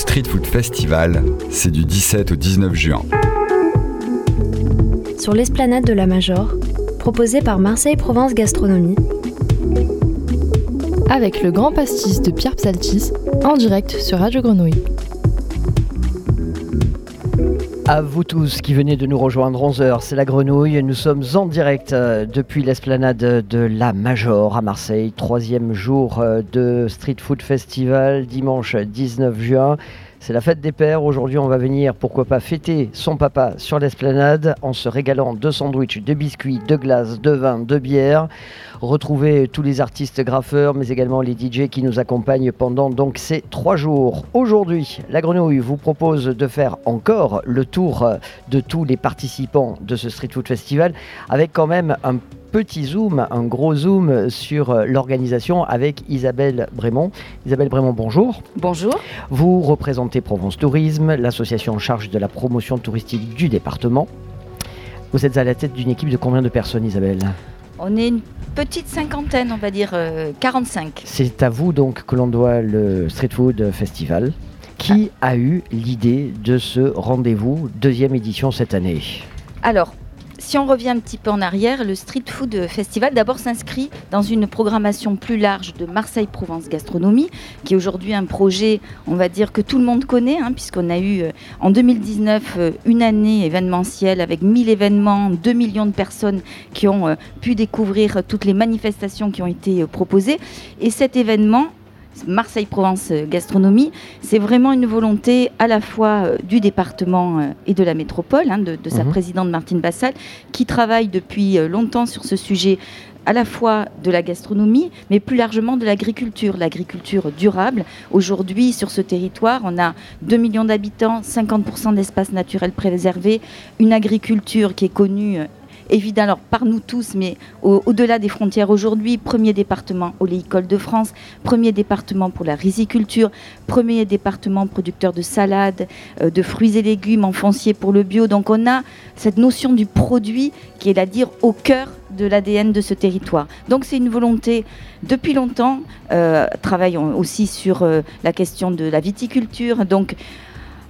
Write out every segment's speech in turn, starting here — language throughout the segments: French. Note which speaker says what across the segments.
Speaker 1: Street Food Festival, c'est du 17 au 19 juin.
Speaker 2: Sur l'esplanade de la Major, proposé par Marseille Provence Gastronomie,
Speaker 3: avec le grand pastis de Pierre Psaltis en direct sur Radio Grenouille.
Speaker 4: À vous tous qui venez de nous rejoindre 11h, c'est la grenouille. Nous sommes en direct euh, depuis l'esplanade de la Major à Marseille. Troisième jour euh, de Street Food Festival, dimanche 19 juin. C'est la fête des pères. Aujourd'hui, on va venir, pourquoi pas, fêter son papa sur l'esplanade en se régalant de sandwichs, de biscuits, de glaces, de vin, de bière. Retrouver tous les artistes graffeurs, mais également les DJ qui nous accompagnent pendant donc ces trois jours. Aujourd'hui, la Grenouille vous propose de faire encore le tour de tous les participants de ce Street Food Festival avec quand même un petit zoom, un gros zoom sur euh, l'organisation avec Isabelle Brémond. Isabelle Brémond, bonjour.
Speaker 5: Bonjour.
Speaker 4: Vous représentez Provence Tourisme, l'association en charge de la promotion touristique du département. Vous êtes à la tête d'une équipe de combien de personnes, Isabelle?
Speaker 5: On est une petite cinquantaine, on va dire 45. Euh,
Speaker 4: C'est à vous donc que l'on doit le Street Food Festival. Qui ah. a eu l'idée de ce rendez-vous, deuxième édition cette année
Speaker 5: Alors, si on revient un petit peu en arrière, le Street Food Festival d'abord s'inscrit dans une programmation plus large de Marseille-Provence Gastronomie, qui est aujourd'hui un projet, on va dire, que tout le monde connaît, hein, puisqu'on a eu euh, en 2019 euh, une année événementielle avec 1000 événements, 2 millions de personnes qui ont euh, pu découvrir toutes les manifestations qui ont été proposées. Et cet événement Marseille-Provence Gastronomie, c'est vraiment une volonté à la fois euh, du département euh, et de la métropole, hein, de, sa mhm. présidente Martine Bassal, qui travaille depuis euh, longtemps sur ce sujet à la fois de la gastronomie, mais plus largement de l'agriculture, l'agriculture durable. Aujourd'hui, sur ce territoire, on a 2 millions d'habitants, 50% d'espaces naturels préservés, une agriculture qui est connue alors par nous tous, mais au-delà des frontières aujourd'hui, premier département oléicole de France, premier département pour la riziculture, premier département producteur de salades, euh, de fruits et légumes en foncier pour le bio. Donc on a cette notion du produit qui est à dire au cœur de l'ADN de ce territoire. Donc c'est une volonté depuis longtemps. Euh, travaillons aussi sur euh, la question de la viticulture. Donc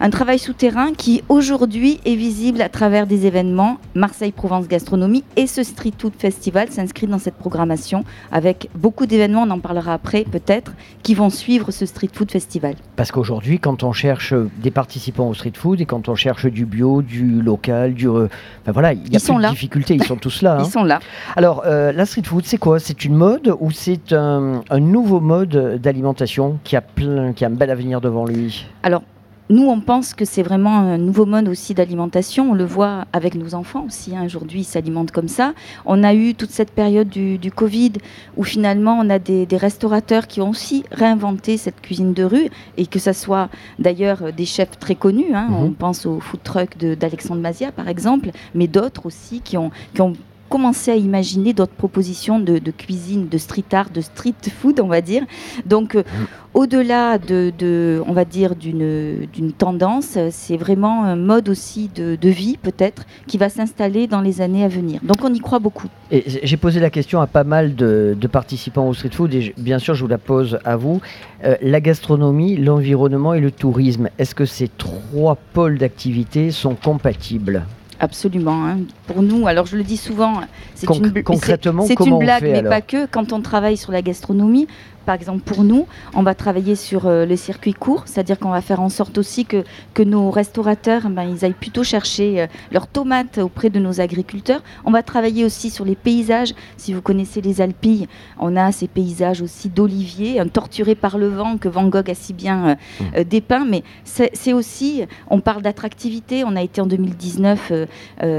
Speaker 5: un travail souterrain qui aujourd'hui est visible à travers des événements. Marseille-Provence Gastronomie et ce Street Food Festival s'inscrit dans cette programmation avec beaucoup d'événements, on en parlera après peut-être, qui vont suivre ce Street Food Festival.
Speaker 4: Parce qu'aujourd'hui, quand on cherche des participants au Street Food et quand on cherche du bio, du local, du... Euh, voilà, il y a plus de difficultés, ils sont tous là.
Speaker 5: Ils hein. sont là.
Speaker 4: Alors, euh, la Street Food, c'est quoi? C'est une mode ou c'est un, un nouveau mode d'alimentation qui a, plein, qui a un bel avenir devant lui?
Speaker 5: Alors, nous, on pense que c'est vraiment un nouveau mode aussi d'alimentation. On le voit avec nos enfants aussi. Hein. Aujourd'hui, ils s'alimentent comme ça. On a eu toute cette période du, Covid où finalement, on a des, restaurateurs qui ont aussi réinventé cette cuisine de rue et que ce soit d'ailleurs des chefs très connus. Hein. Mhm. On pense au food truck d'Alexandre Mazia, par exemple, mais d'autres aussi qui ont, qui ont commencé à imaginer d'autres propositions de, cuisine, de street art, de street food, on va dire. Donc, euh, mm. au-delà de, on va dire, d'une tendance, c'est vraiment un mode aussi de, vie, peut-être, qui va s'installer dans les années à venir. Donc, on y croit beaucoup.
Speaker 4: Et j'ai posé la question à pas mal de, participants au street food, et bien sûr, je vous la pose à vous. Euh, la gastronomie, l'environnement et le tourisme, est-ce que ces trois pôles d'activité sont compatibles?
Speaker 5: Absolument. Hein. Pour nous, alors je le dis souvent,
Speaker 4: c'est une, concrètement, c'est
Speaker 5: une blague,
Speaker 4: mais
Speaker 5: pas que. Quand on travaille sur la gastronomie, par exemple, pour nous, on va travailler sur euh, le circuit court, c'est-à-dire qu'on va faire en sorte aussi que, que nos restaurateurs, ben, ils aillent plutôt chercher euh, leurs tomates auprès de nos agriculteurs. On va travailler aussi sur les paysages. Si vous connaissez les Alpilles, on a ces paysages aussi d'oliviers, torturés par le vent que Van Gogh a si bien euh, mmh. dépeint. Mais c'est aussi, on parle d'attractivité. On a été en 2019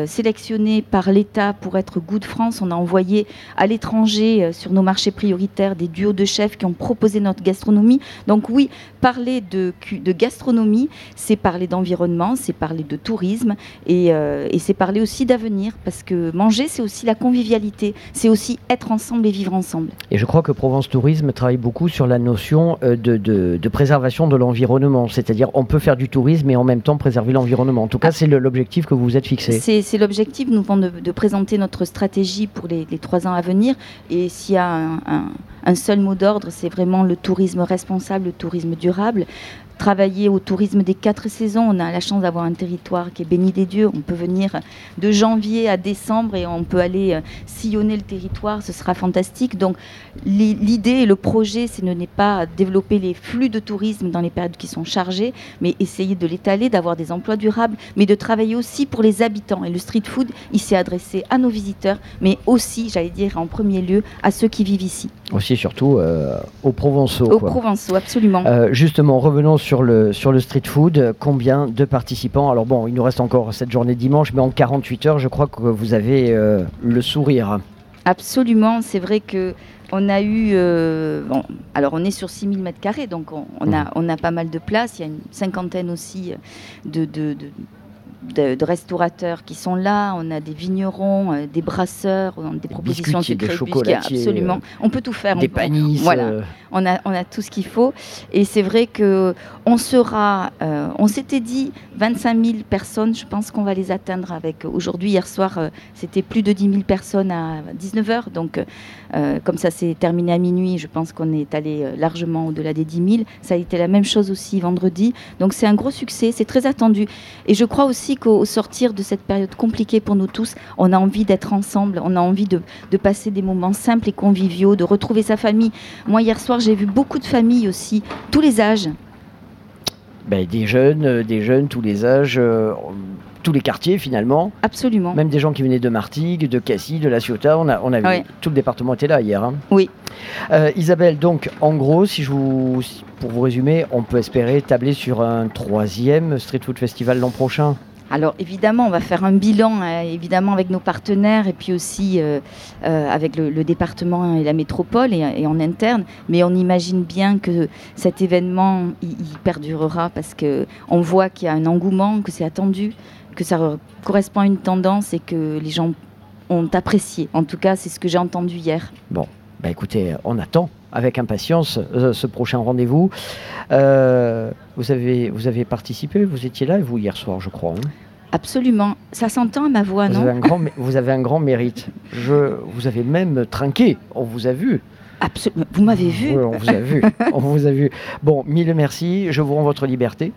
Speaker 5: sélectionné par l'État pour être goût de France. On a envoyé à l'étranger sur nos marchés prioritaires des duos de chefs qui ont proposé notre gastronomie. Donc oui, parler de, de gastronomie, c'est parler d'environnement, c'est parler de tourisme euh, et, c'est parler aussi d'avenir parce que manger, c'est aussi la convivialité, c'est aussi être ensemble et vivre ensemble.
Speaker 4: Et je crois que Provence Tourisme travaille beaucoup sur la notion euh, de, de, préservation de l'environnement, c'est-à-dire on peut faire du tourisme et en même temps préserver l'environnement. En tout cas, ah. c'est l'objectif que vous vous êtes fixé.
Speaker 5: C'est l'objectif. Nous venons de, présenter notre stratégie pour les, trois ans à venir et s'il y a un, un seul mot d'ordre, c'est vraiment le tourisme responsable, le tourisme durable travailler au tourisme des quatre saisons. On a la chance d'avoir un territoire qui est béni des dieux. On peut venir de janvier à décembre et on peut aller euh, sillonner le territoire. Ce sera fantastique. Donc l'idée et le projet, ce n'est pas développer les flux de tourisme dans les périodes qui sont chargées, mais essayer de l'étaler, d'avoir des emplois durables, mais de travailler aussi pour les habitants. Et le street food, il s'est adressé à nos visiteurs, mais aussi, j'allais dire en premier lieu, à ceux qui vivent ici.
Speaker 4: Aussi, surtout euh, aux Provençaux.
Speaker 5: Aux Provençaux, absolument.
Speaker 4: Euh, justement, revenons sur le, sur le street food. Combien de participants? Alors bon, il nous reste encore cette journée dimanche, mais en 48 heures, je crois que vous avez euh, le sourire.
Speaker 5: Absolument, c'est vrai que on a eu, bon, alors on est sur 6000 mètres carrés, donc on, a, mmh. on a pas mal de place. Il y a une cinquantaine aussi de, de de, restaurateurs qui sont là, on a des vignerons, euh, des brasseurs, on a des, propositions
Speaker 4: sucrées, des
Speaker 5: absolument. On peut tout faire.
Speaker 4: Des
Speaker 5: on,
Speaker 4: Voilà,
Speaker 5: euh. on a, on a tout ce qu'il faut. Et c'est vrai que on sera, euh, on s'était dit 25 000 personnes, je pense qu'on va les atteindre avec aujourd'hui, hier soir, c'était plus de 10 000 personnes à 19h. Donc, comme ça s'est terminé à minuit, je pense qu'on est allé largement au-delà des 10 000. Ça a été la même chose aussi vendredi. Donc, c'est un gros succès, c'est très attendu. Et je crois aussi qu'au sortir de cette période compliquée pour nous tous, on a envie d'être ensemble, on a envie de, passer des moments simples et conviviaux, de retrouver sa famille. Moi, hier soir, j'ai vu beaucoup de familles aussi, tous les âges.
Speaker 4: Ben, des jeunes, euh, des jeunes, tous les âges. Euh, tous les quartiers finalement.
Speaker 5: Absolument.
Speaker 4: Même des gens qui venaient de Martigues, de Cassis, de La Ciotat. On a, on a vu, tout le département était là hier. Hein.
Speaker 5: Oui.
Speaker 4: Euh, Isabelle, donc en gros, si je vous, pour vous résumer, on peut espérer tabler sur un troisième Street Food Festival l'an prochain.
Speaker 5: Alors évidemment, on va faire un bilan, euh, évidemment avec nos partenaires et puis aussi euh, euh, avec le, département et la métropole et, en interne. Mais on imagine bien que cet événement, il, perdurera parce que on voit qu'il y a un engouement, que c'est attendu, que ça correspond à une tendance et que les gens ont apprécié. En tout cas, c'est ce que j'ai entendu hier.
Speaker 4: Bon, bah écoutez, on attend avec impatience ce prochain rendez-vous. vous, avez, vous avez participé, vous étiez là, vous, hier soir, je crois. Hein
Speaker 5: Absolument. Ça s'entend à ma voix,
Speaker 4: vous
Speaker 5: non
Speaker 4: avez un grand, Vous avez un grand mérite. Je, vous avez même trinqué. On vous a vu.
Speaker 5: Absolument. Vous m'avez vu
Speaker 4: Oui, on vous a vu. on vous a vu. Bon, mille merci. Je vous rends votre liberté.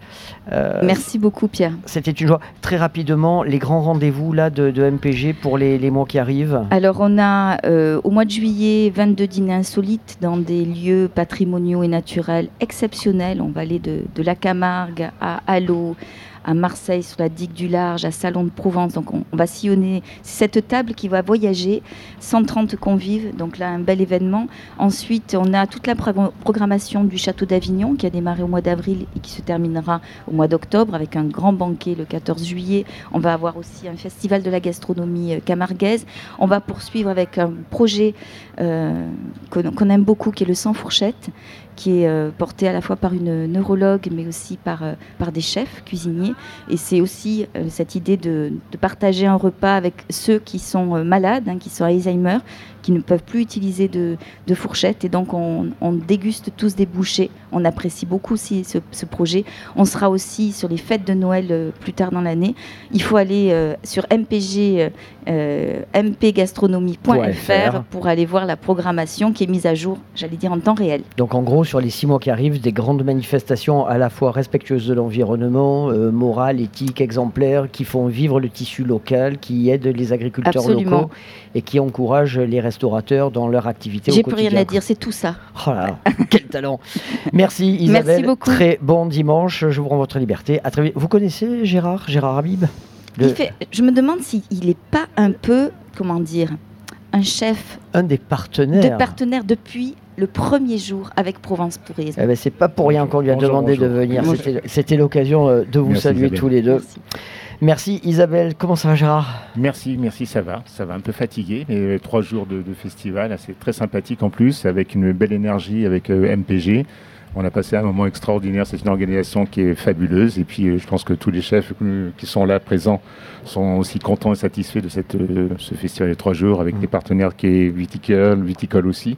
Speaker 5: Euh, merci beaucoup, Pierre.
Speaker 4: C'était une joie. Très rapidement, les grands rendez-vous là de, MPG pour les, mois qui arrivent.
Speaker 5: Alors, on a euh, au mois de juillet 22 dîners insolites dans des lieux patrimoniaux et naturels exceptionnels. On va aller de, de la Camargue à Allo à Marseille, sur la digue du Large, à Salon de Provence. Donc on, va sillonner. cette table qui va voyager, 130 convives, donc là un bel événement. Ensuite, on a toute la programmation du Château d'Avignon qui a démarré au mois d'avril et qui se terminera au mois d'octobre avec un grand banquet le 14 juillet. On va avoir aussi un festival de la gastronomie euh, camarguaise. On va poursuivre avec un projet euh, qu'on aime beaucoup qui est le Sans Fourchette qui est euh, porté à la fois par une neurologue, mais aussi par, euh, par des chefs cuisiniers. Et c'est aussi euh, cette idée de, partager un repas avec ceux qui sont malades, hein, qui sont Alzheimer, qui ne peuvent plus utiliser de, de fourchette. Et donc, on, déguste tous des bouchées. On apprécie beaucoup ce, projet. On sera aussi sur les fêtes de Noël plus tard dans l'année. Il faut aller sur mpg, mpgastronomie.fr pour aller voir la programmation qui est mise à jour, j'allais dire, en temps réel.
Speaker 4: Donc, en gros, sur les six mois qui arrivent, des grandes manifestations à la fois respectueuses de l'environnement, euh, morales, éthiques, exemplaires, qui font vivre le tissu local, qui aident les agriculteurs locaux et qui encouragent les restaurateurs dans leur activité
Speaker 5: J'ai plus rien à dire, c'est tout ça.
Speaker 4: Oh là, quel talent Merci Isabelle.
Speaker 5: Merci beaucoup.
Speaker 4: Très bon dimanche, je vous rends votre liberté. À très vite. Vous connaissez Gérard, Gérard Habib?
Speaker 5: Je me demande s'il n'est pas un peu, comment dire, un chef.
Speaker 4: Un des partenaires.
Speaker 5: De partenaires depuis le premier jour avec Provence Tourisme.
Speaker 4: Eh ben, c'est pas pour rien qu'on lui a demandé de venir. C'était l'occasion euh, de vous saluer tous les deux. Merci. Isabelle, comment ça va Gérard?
Speaker 6: Merci, merci, ça va. Ça va un peu fatigué, mais euh, trois jours de, festival, c'est très sympathique en plus, avec une belle énergie avec euh, MPG. On a passé un moment extraordinaire. C'est une organisation qui est fabuleuse. Et puis, je pense que tous les chefs qui sont là présents sont aussi contents et satisfaits de cette, ce festival de trois jours avec mm. des partenaires qui est viticole, viticole aussi.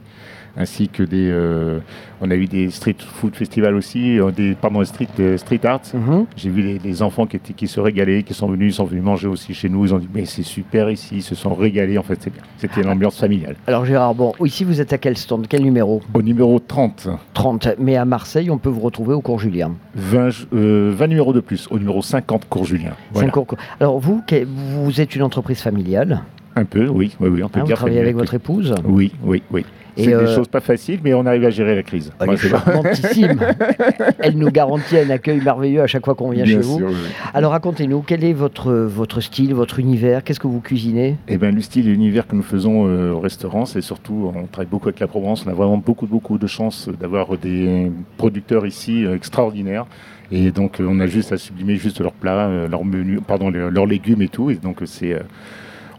Speaker 6: Ainsi que des. euh, on a eu des street food festivals aussi, euh, des pardon, street euh, street art.
Speaker 4: Mhm.
Speaker 6: J'ai vu les, les enfants qui, étaient, qui se régalaient, qui sont venus, ils sont venus manger aussi chez nous. Ils ont dit mais c'est super ici, ils se sont régalés. En fait, c'est bien. C'était une ambiance familiale.
Speaker 4: Alors Gérard, bon, ici vous êtes à quel stand Quel numéro?
Speaker 6: Au numéro 30,
Speaker 4: 30. Mais à Marseille, on peut vous retrouver au cours Julien.
Speaker 6: 20, euh, 20 numéros de plus. Au numéro 50, cours Julien. Voilà.
Speaker 4: Cours- Alors vous, vous êtes une entreprise familiale,
Speaker 6: Un peu, oui, oui, oui, on peut
Speaker 4: vous
Speaker 6: dire.
Speaker 4: travaillez avec votre épouse?
Speaker 6: Oui, oui, oui. C'est
Speaker 4: euh,
Speaker 6: des choses pas faciles, mais on arrive à gérer la crise.
Speaker 4: Elle
Speaker 6: Ouais,
Speaker 4: est charmantissime. Elle nous garantit un accueil merveilleux à chaque fois qu'on vient
Speaker 6: Bien
Speaker 4: chez vous.
Speaker 6: oui.
Speaker 4: Alors racontez-nous, quel est votre, votre style, votre univers? Qu'est-ce que vous cuisinez?
Speaker 6: Eh ben, le style et l'univers que nous faisons euh, au restaurant, c'est surtout, on travaille beaucoup avec la Provence, on a vraiment beaucoup, beaucoup de chance d'avoir des producteurs ici euh, extraordinaires. Et donc, euh, on a juste à sublimer juste leurs plats, euh, leurs menus, pardon, leurs légumes et tout. Et donc, euh, c'est, euh,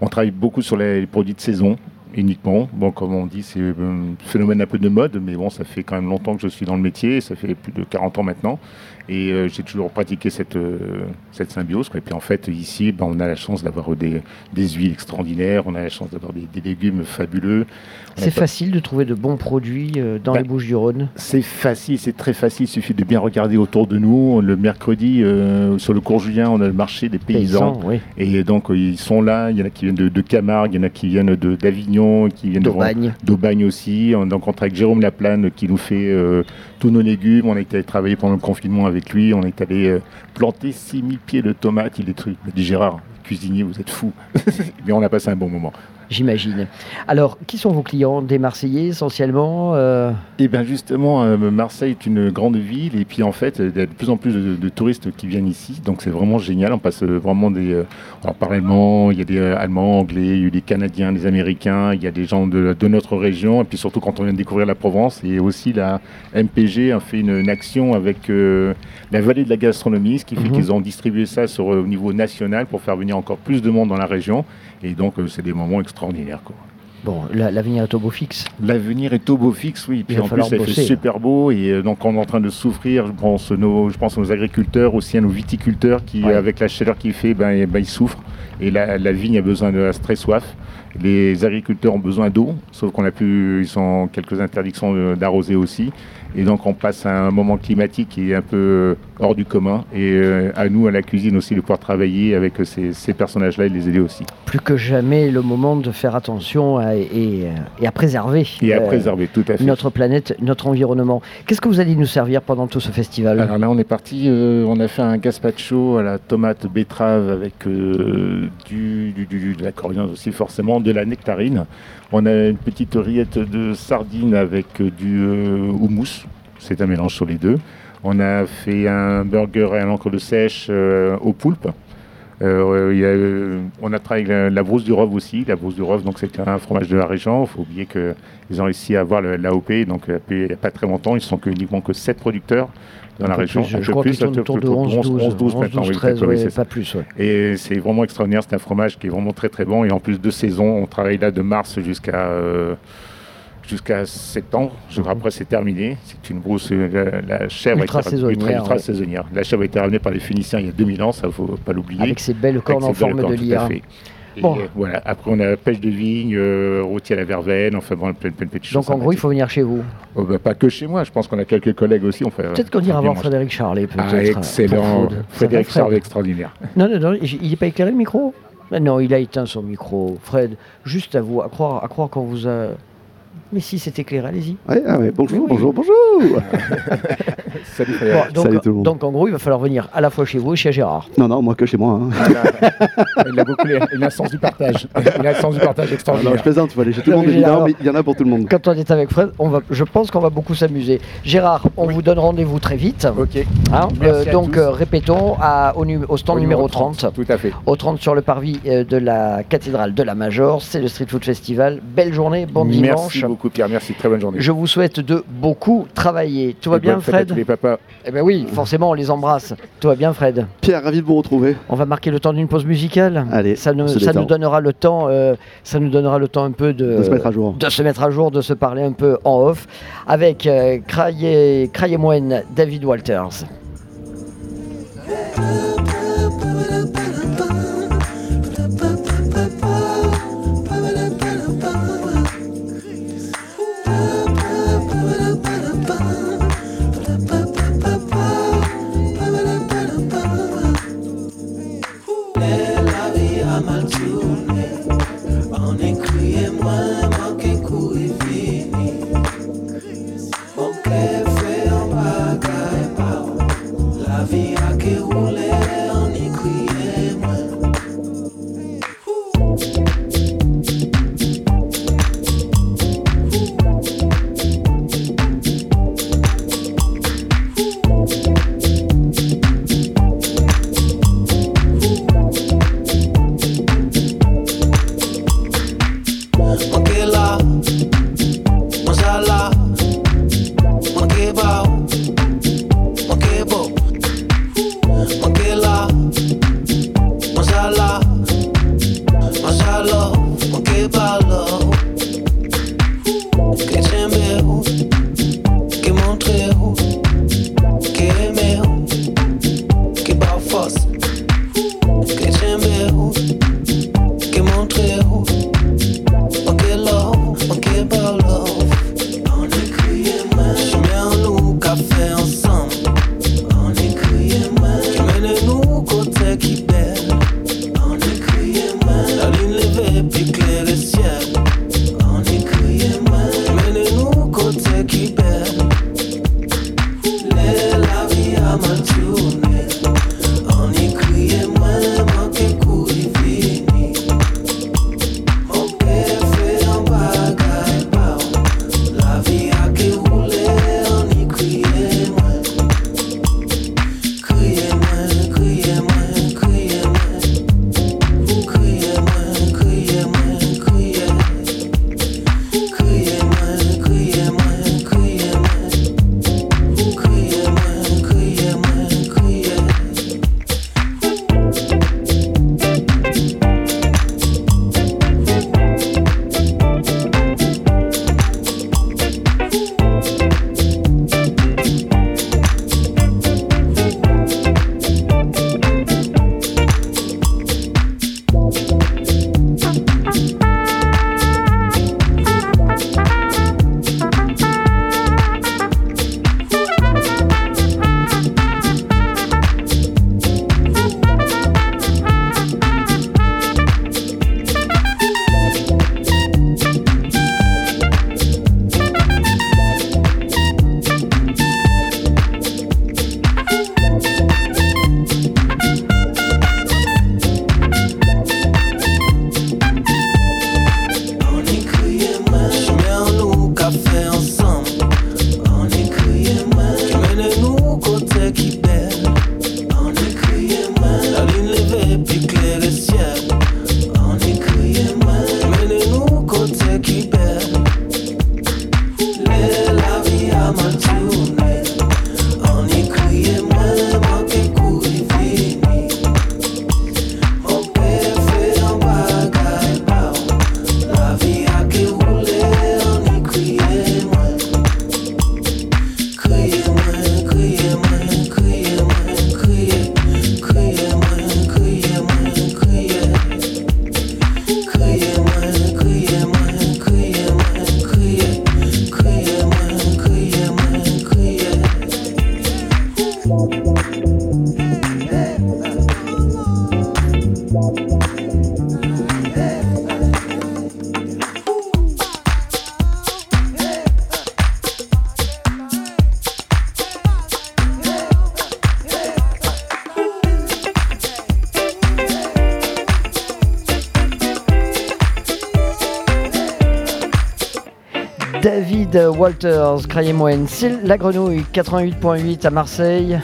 Speaker 6: on travaille beaucoup sur les produits de saison uniquement. Bon, comme on dit, c'est un phénomène un peu de mode, mais bon, ça fait quand même longtemps que je suis dans le métier, ça fait plus de 40 ans maintenant. Et euh, j'ai toujours pratiqué cette, euh, cette symbiose. quoi. Et puis en fait, ici, ben, on a la chance d'avoir des, des huiles extraordinaires, on a la chance d'avoir des, des légumes fabuleux.
Speaker 4: C'est
Speaker 6: pas-
Speaker 4: facile de trouver de bons produits euh, dans
Speaker 6: Bah,
Speaker 4: les Bouches du Rhône?
Speaker 6: C'est facile, c'est très facile. Il suffit de bien regarder autour de nous. Le mercredi, sur le cours Julien, on a le marché des paysans.
Speaker 4: oui.
Speaker 6: Et donc, ils sont là. Il y en a qui viennent de, de Camargue, il y en a qui viennent d'Avignon, qui viennent
Speaker 4: D'Aubagne.
Speaker 6: aussi. On- on travaille avec Jérôme Laplane qui nous fait tous nos légumes. On a été travailler pendant le confinement avec lui. On est allé euh, planter 6000 pieds de tomates. Il est truc. Il dit Gérard, cuisinier, vous êtes fou. Mais on a passé un bon moment.
Speaker 4: J'imagine. Alors, qui sont vos clients Des Marseillais essentiellement euh,
Speaker 6: Et bien justement, euh, Marseille est une grande ville et puis en fait, il y a de plus en plus de, de touristes qui viennent ici, donc c'est vraiment génial. On passe euh, vraiment des, euh, on parle allemand, il y a des Allemands, Anglais, il y a des Canadiens, des Américains, il y a des gens de, de notre région et puis surtout quand on vient de découvrir la Provence et aussi la MPG a fait une, une action avec la vallée de la gastronomie, ce qui fait
Speaker 4: Mhm.
Speaker 6: qu'ils ont distribué ça sur, au niveau national pour faire venir encore plus de monde dans la région et donc euh, c'est des moments extraordinaires. Quoi.
Speaker 4: Bon, la- l'avenir est au beau fixe.
Speaker 6: L'avenir est au beau fixe, oui. Puis en plus, ça fait super beau. Et euh, donc, on est en train de souffrir. Je pense, nos, je pense à nos agriculteurs, aussi à nos viticulteurs qui,
Speaker 4: Ouais.
Speaker 6: avec la chaleur qu'il fait, ben, eh ben, ils souffrent. Et la, la vigne a besoin de a très soif. Les agriculteurs ont besoin d'eau, sauf qu'on a pu, ils ont quelques interdictions de- d'arroser aussi. Et donc, on passe à un moment climatique qui est un peu euh, hors du commun. Et euh, à nous, à la cuisine aussi, de pouvoir travailler avec euh, ces, ces personnages-là et de les aider aussi.
Speaker 4: Plus que jamais le moment de faire attention à- et, et à préserver,
Speaker 6: Et à
Speaker 4: euh,
Speaker 6: préserver, tout à fait.
Speaker 4: notre planète, notre environnement. Qu'est-ce que vous allez nous servir pendant tout ce festival?
Speaker 6: Alors là, on est parti, euh, on a fait un gazpacho à la tomate betterave avec euh, du, du- du- de la coriandre aussi, forcément, de la nectarine. On a une petite rillette de sardines avec du euh, houmous. C'est un mélange sur les deux. On a fait un burger à l'encre de sèche euh, au poulpe. Euh, il y a, euh, on a travaillé avec la, la brousse du Rove aussi. La brousse du Rove, donc c'est un fromage de la région. Il faut oublier qu'ils ont réussi à avoir l'AOP. Donc l'AOP, il n'y a pas très longtemps, ils sont que, uniquement que 7 producteurs dans la région.
Speaker 4: plus, je crois qu'ils autour de
Speaker 6: plus,
Speaker 4: 11, 12,
Speaker 6: 11, 12 maintenant, oui,
Speaker 4: 13,
Speaker 6: oui,
Speaker 4: ouais,
Speaker 6: c'est ça.
Speaker 4: pas plus. ouais.
Speaker 6: Et c'est vraiment extraordinaire. C'est un fromage qui est vraiment très très bon. Et en plus de saison, on travaille là de mars jusqu'à euh, jusqu'à septembre. Je crois après c'est terminé. C'est une brousse. euh, La, la chèvre
Speaker 4: Ultra saisonnière,
Speaker 6: ultra, ultra
Speaker 4: ouais.
Speaker 6: saisonnière. La chèvre a été ramenée par les Phéniciens il y a 2000 ans. Ça faut pas l'oublier.
Speaker 4: Avec ces belles cornes en
Speaker 6: ses
Speaker 4: forme
Speaker 6: cornes,
Speaker 4: de lyre.
Speaker 6: fait. Et,
Speaker 4: Bon.
Speaker 6: euh, voilà. Après, on a pêche de vigne, euh, rôti à la verveine, enfin bon, plein, plein de petites choses.
Speaker 4: Donc en gros, il faut venir chez vous.
Speaker 6: Oh, bah, pas que chez moi. Je pense qu'on a quelques collègues aussi.
Speaker 4: Peut-être qu'on ira
Speaker 6: bien
Speaker 4: voir. Frédéric Charlet.
Speaker 6: Ah,
Speaker 4: pour
Speaker 6: excellent. Frédéric Charvet, extraordinaire.
Speaker 4: Non, non, non, il n'est pas éclairé le micro? Non, il a éteint son micro. Fred, juste à vous, à croire, à croire qu'on vous a. Mais si, c'est éclairé, allez-y.
Speaker 7: Ouais, ah ouais, bonjour,
Speaker 4: Oui.
Speaker 7: bonjour, bonjour.
Speaker 6: Salut
Speaker 4: Bon, donc,
Speaker 7: Salut tout le monde.
Speaker 4: donc en gros, il va falloir venir à la fois chez vous et chez Gérard.
Speaker 7: Non, non, moi que chez moi. hein.
Speaker 6: Il a beaucoup, il a un sens du partage. Il a un sens du partage
Speaker 7: Ah, non,
Speaker 6: extraordinaire.
Speaker 7: je plaisante, il tout le
Speaker 4: Non,
Speaker 7: monde évidemment, mais il y en a pour tout le monde.
Speaker 4: Quand on est avec Fred, on va, je pense qu'on va beaucoup s'amuser. Gérard, on vous donne rendez-vous très vite.
Speaker 6: Ok.
Speaker 4: hein.
Speaker 6: Merci à
Speaker 4: donc
Speaker 6: tous.
Speaker 4: euh, répétons à- au, stand
Speaker 6: Au
Speaker 4: numéro 30.
Speaker 6: Tout à fait.
Speaker 4: Au 30 sur le parvis euh, de la cathédrale de la Major. C'est le Street Food Festival. Belle journée, bon
Speaker 6: Merci
Speaker 4: dimanche.
Speaker 6: beaucoup Pierre. Merci. Très bonne journée.
Speaker 4: Je vous souhaite de beaucoup travailler. Tout va bien, Fred
Speaker 6: tous les papas.
Speaker 4: Eh bien oui, forcément, on les embrasse. Tout va bien, Fred
Speaker 7: Pierre, ravi de vous retrouver.
Speaker 4: On va marquer le temps d'une pause musicale.
Speaker 7: Allez,
Speaker 4: ça nous, ça donnera le temps, euh, ça nous donnera le temps un peu de,
Speaker 7: De se mettre à jour.
Speaker 4: de se mettre à jour, de se parler un peu en off avec euh, Craye Craye-Moine, David Walters. Walters, Crayez-moi c'est la grenouille 88.8 à Marseille.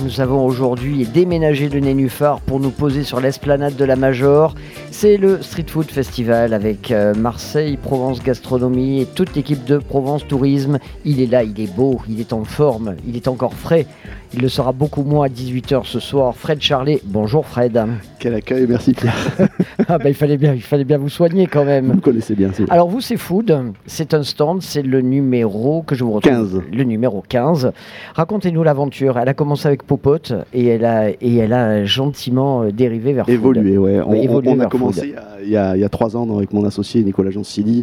Speaker 4: Nous avons aujourd'hui déménagé le Nénuphar pour nous poser sur l'esplanade de la Major. C'est le Street Food Festival avec euh, Marseille, Provence Gastronomie et toute l'équipe de Provence Tourisme. Il est là, il est beau, il est en forme, il est encore frais. Il le sera beaucoup moins à 18h ce soir. Fred Charlet, bonjour Fred.
Speaker 7: Quel accueil, merci Pierre.
Speaker 4: Ah bah, il, fallait bien, il fallait bien vous soigner quand même.
Speaker 7: Vous connaissez bien.
Speaker 4: Alors vous, c'est Food, c'est un stand, c'est le numéro que je vous retrouve.
Speaker 7: 15.
Speaker 4: Le numéro 15. Racontez-nous l'aventure. Elle a commencé avec Popote et elle a, et elle a gentiment euh, dérivé vers Food.
Speaker 7: Évolué, ouais. On,
Speaker 4: Oui, évolué
Speaker 7: on a commencé
Speaker 4: Food.
Speaker 7: il y a- y, trois ans avec mon associé Nicolas Gensili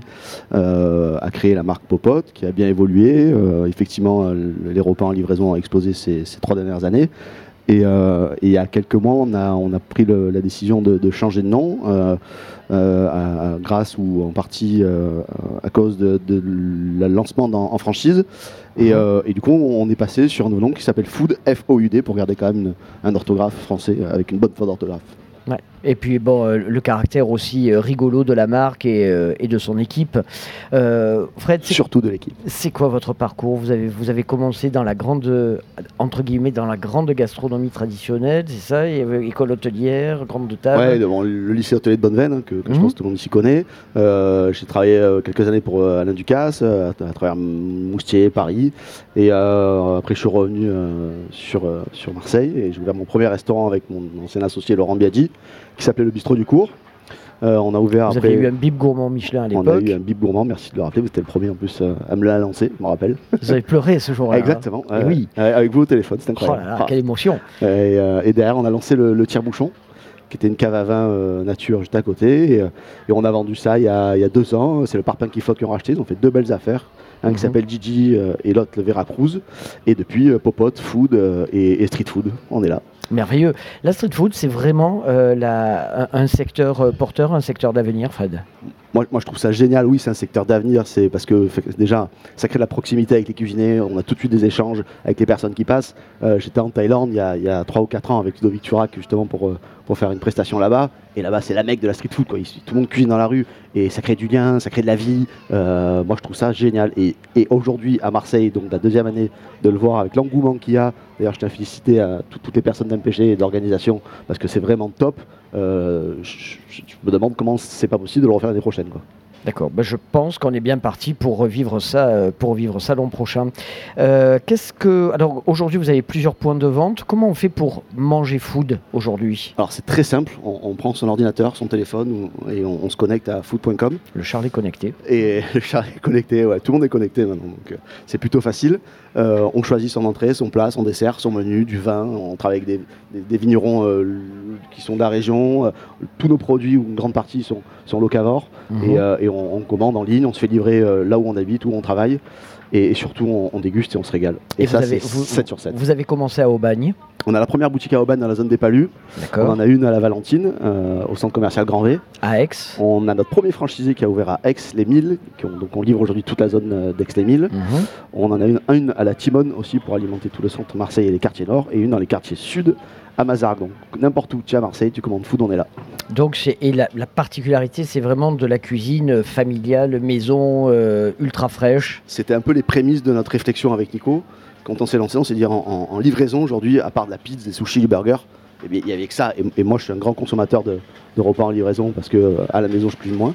Speaker 7: euh, à créer la marque Popote qui a bien évolué. Euh, effectivement, euh, les repas en livraison ont explosé ces, ces trois dernières années. Et, euh, et il y a quelques mois, on a, on a pris le- la décision de, de changer de nom, euh, euh, à- grâce ou en partie à cause de, de le lancement dans- en franchise. Et, euh, et du coup, on est passé sur un nouveau nom qui s'appelle Food, F-O-U-D, pour garder quand même une- un orthographe français avec une bonne faute d'orthographe.
Speaker 4: Ouais. Et puis bon, euh, le caractère aussi euh, rigolo de la marque et, euh, et de son équipe. Fred, c'est
Speaker 7: Surtout de l'équipe.
Speaker 4: C'est quoi votre parcours? Vous avez, vous avez commencé dans la grande, entre guillemets, dans la grande gastronomie traditionnelle, c'est ça? Il y avait école hôtelière, grande de table.
Speaker 7: Ouais, bon, le lycée hôtelier de Bonneveine, hein, que, que je
Speaker 4: Mhm.
Speaker 7: pense que tout le monde ici connaît. Euh, J'ai travaillé euh, quelques années pour euh, Alain Ducasse, à, à travers Moustier, Paris. Et après, je suis revenu sur, sur Marseille et j'ai ouvert mon premier restaurant avec mon ancien associé Laurent Biaggi, qui s'appelait le Bistrot du Cours. Euh, on a ouvert
Speaker 4: vous
Speaker 7: après.
Speaker 4: avez eu un bib gourmand Michelin à
Speaker 7: on a
Speaker 4: l'époque.
Speaker 7: eu un bip gourmand, merci de le rappeler, vous étiez le premier en plus euh, à me le lancer, je me rappelle.
Speaker 4: Vous avez pleuré ce jour-là.
Speaker 7: Exactement.
Speaker 4: Et
Speaker 7: euh,
Speaker 4: oui.
Speaker 7: avec vous au téléphone, c'est
Speaker 4: Oh là
Speaker 7: incroyable.
Speaker 4: là,
Speaker 7: Ah.
Speaker 4: quelle émotion.
Speaker 7: Et, euh, et derrière, on a lancé le, le tire-bouchon, qui était une cave à vin nature juste à côté. Et, et on a vendu ça il y a, il y a deux ans. C'est le Parpaing qui flotte qui ont racheté. Ils ont fait deux belles affaires. Un
Speaker 4: Mhm.
Speaker 7: qui s'appelle Gigi et l'autre le Veracruz. Et depuis, Popote, Food et, et Street Food. On est là.
Speaker 4: Merveilleux. La street food, c'est vraiment euh, un, secteur euh, porteur, un secteur d'avenir, Fred?
Speaker 7: Moi, je trouve ça génial. Oui, c'est un secteur d'avenir. C'est parce que déjà, ça crée de la proximité avec les cuisiniers. On a tout de suite des échanges avec les personnes qui passent. Euh, J'étais en Thaïlande il y, a, 3 ou 4 ans avec Ludovic Turak justement pour, pour faire une prestation là-bas. Et là-bas, c'est la mecque de la street food. Tout le monde cuisine dans la rue et ça crée du lien, ça crée de la vie. Euh, moi, je trouve ça génial. Et, aujourd'hui, à Marseille, donc la deuxième année de le voir avec l'engouement qu'il y a. D'ailleurs, je tiens à féliciter à tout- toutes les personnes d'MPG et d'organisation parce que c'est vraiment top. Euh, je, me demande comment c'est pas possible de le refaire l'année prochaine.
Speaker 4: D'accord. Ben, je pense qu'on est bien parti pour revivre ça, euh, pour revivre ça l'an prochain. Euh, Qu'est-ce que alors aujourd'hui vous avez plusieurs points de vente. Comment on fait pour manger food aujourd'hui?
Speaker 7: Alors c'est très simple, on, on prend son ordinateur, son téléphone et on, on se connecte à food.com
Speaker 4: Le Charlie connecté.
Speaker 7: et le chat est connecté, ouais, tout le monde est connecté maintenant, donc euh, c'est plutôt facile. Euh, on choisit son entrée, son plat, son dessert, son menu, du vin, on travaille avec des, des- des vignerons euh, qui sont de la région, euh, tous nos produits ou une grande partie sont, sont locavores
Speaker 4: Mhm.
Speaker 7: et, et on, on commande en ligne, on se fait livrer là où on habite, où on travaille et, et surtout on, on déguste et on se régale. Et,
Speaker 4: Et
Speaker 7: ça c'est
Speaker 4: vous-
Speaker 7: 7 sur 7.
Speaker 4: Vous avez commencé à Aubagne.
Speaker 7: On a la première boutique à Aubagne dans la zone des Palus, on en a une à la Valentine, euh, au centre commercial Grand V.
Speaker 4: À Aix.
Speaker 7: On a notre premier franchisé qui a ouvert à Aix-les-Milles, qui ont- donc on livre aujourd'hui toute la zone euh, d'Aix-les-Milles.
Speaker 4: Mhm.
Speaker 7: On en a une, une à la Timone aussi pour alimenter tout le centre Marseille et les quartiers nord, et une dans les quartiers sud à Mazargon. Donc, N'importe où tu es à Marseille, tu commandes food, on est là.
Speaker 4: Donc et la, la particularité, c'est vraiment de la cuisine familiale, maison, euh, ultra fraîche.
Speaker 7: C'était un peu les prémices de notre réflexion avec Nico. Quand on s'est lancé, on s'est dit en, livraison aujourd'hui, à part de la pizza, des sushis, du burger, eh bien, il y avait que ça. Et, et moi, je suis un grand consommateur de, de repas en livraison parce que euh, à la maison, je cuisine moins.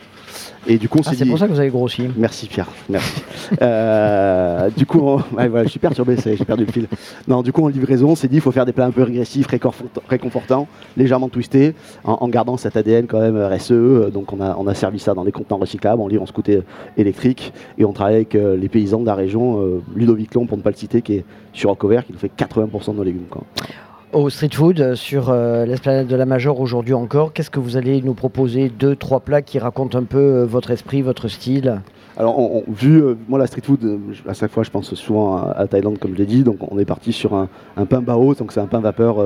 Speaker 7: Et du coup, on
Speaker 4: Ah,
Speaker 7: s'est
Speaker 4: c'est
Speaker 7: dit.
Speaker 4: pour ça que vous avez grossi.
Speaker 7: Merci Pierre, merci. Euh, du coup, on- ouais, voilà, je suis perturbé, j'ai perdu le fil. Non, du coup, en livraison, on s'est dit il faut faire des plats un peu régressifs, réconfort- réconfortants, légèrement twistés, en, en gardant cet ADN quand même RSE. Euh, Donc, on a, on a servi ça dans des contenants recyclables, on livre en scooter électrique, et on travaille avec euh, les paysans de la région, euh, Ludovic Lon, pour ne pas le citer, qui est sur Rocover, qui nous fait 80% de nos légumes. quoi.
Speaker 4: Au street food, euh, sur euh, l'esplanade de la Major aujourd'hui encore, qu'est-ce que vous allez nous proposer Deux, trois plats qui racontent un peu euh, votre esprit, votre style?
Speaker 7: Alors, on- vu, moi, la street food, à chaque fois, je pense souvent à, Thaïlande, comme je l'ai dit. Donc, on est parti sur un, un pain bao, donc c'est un pain vapeur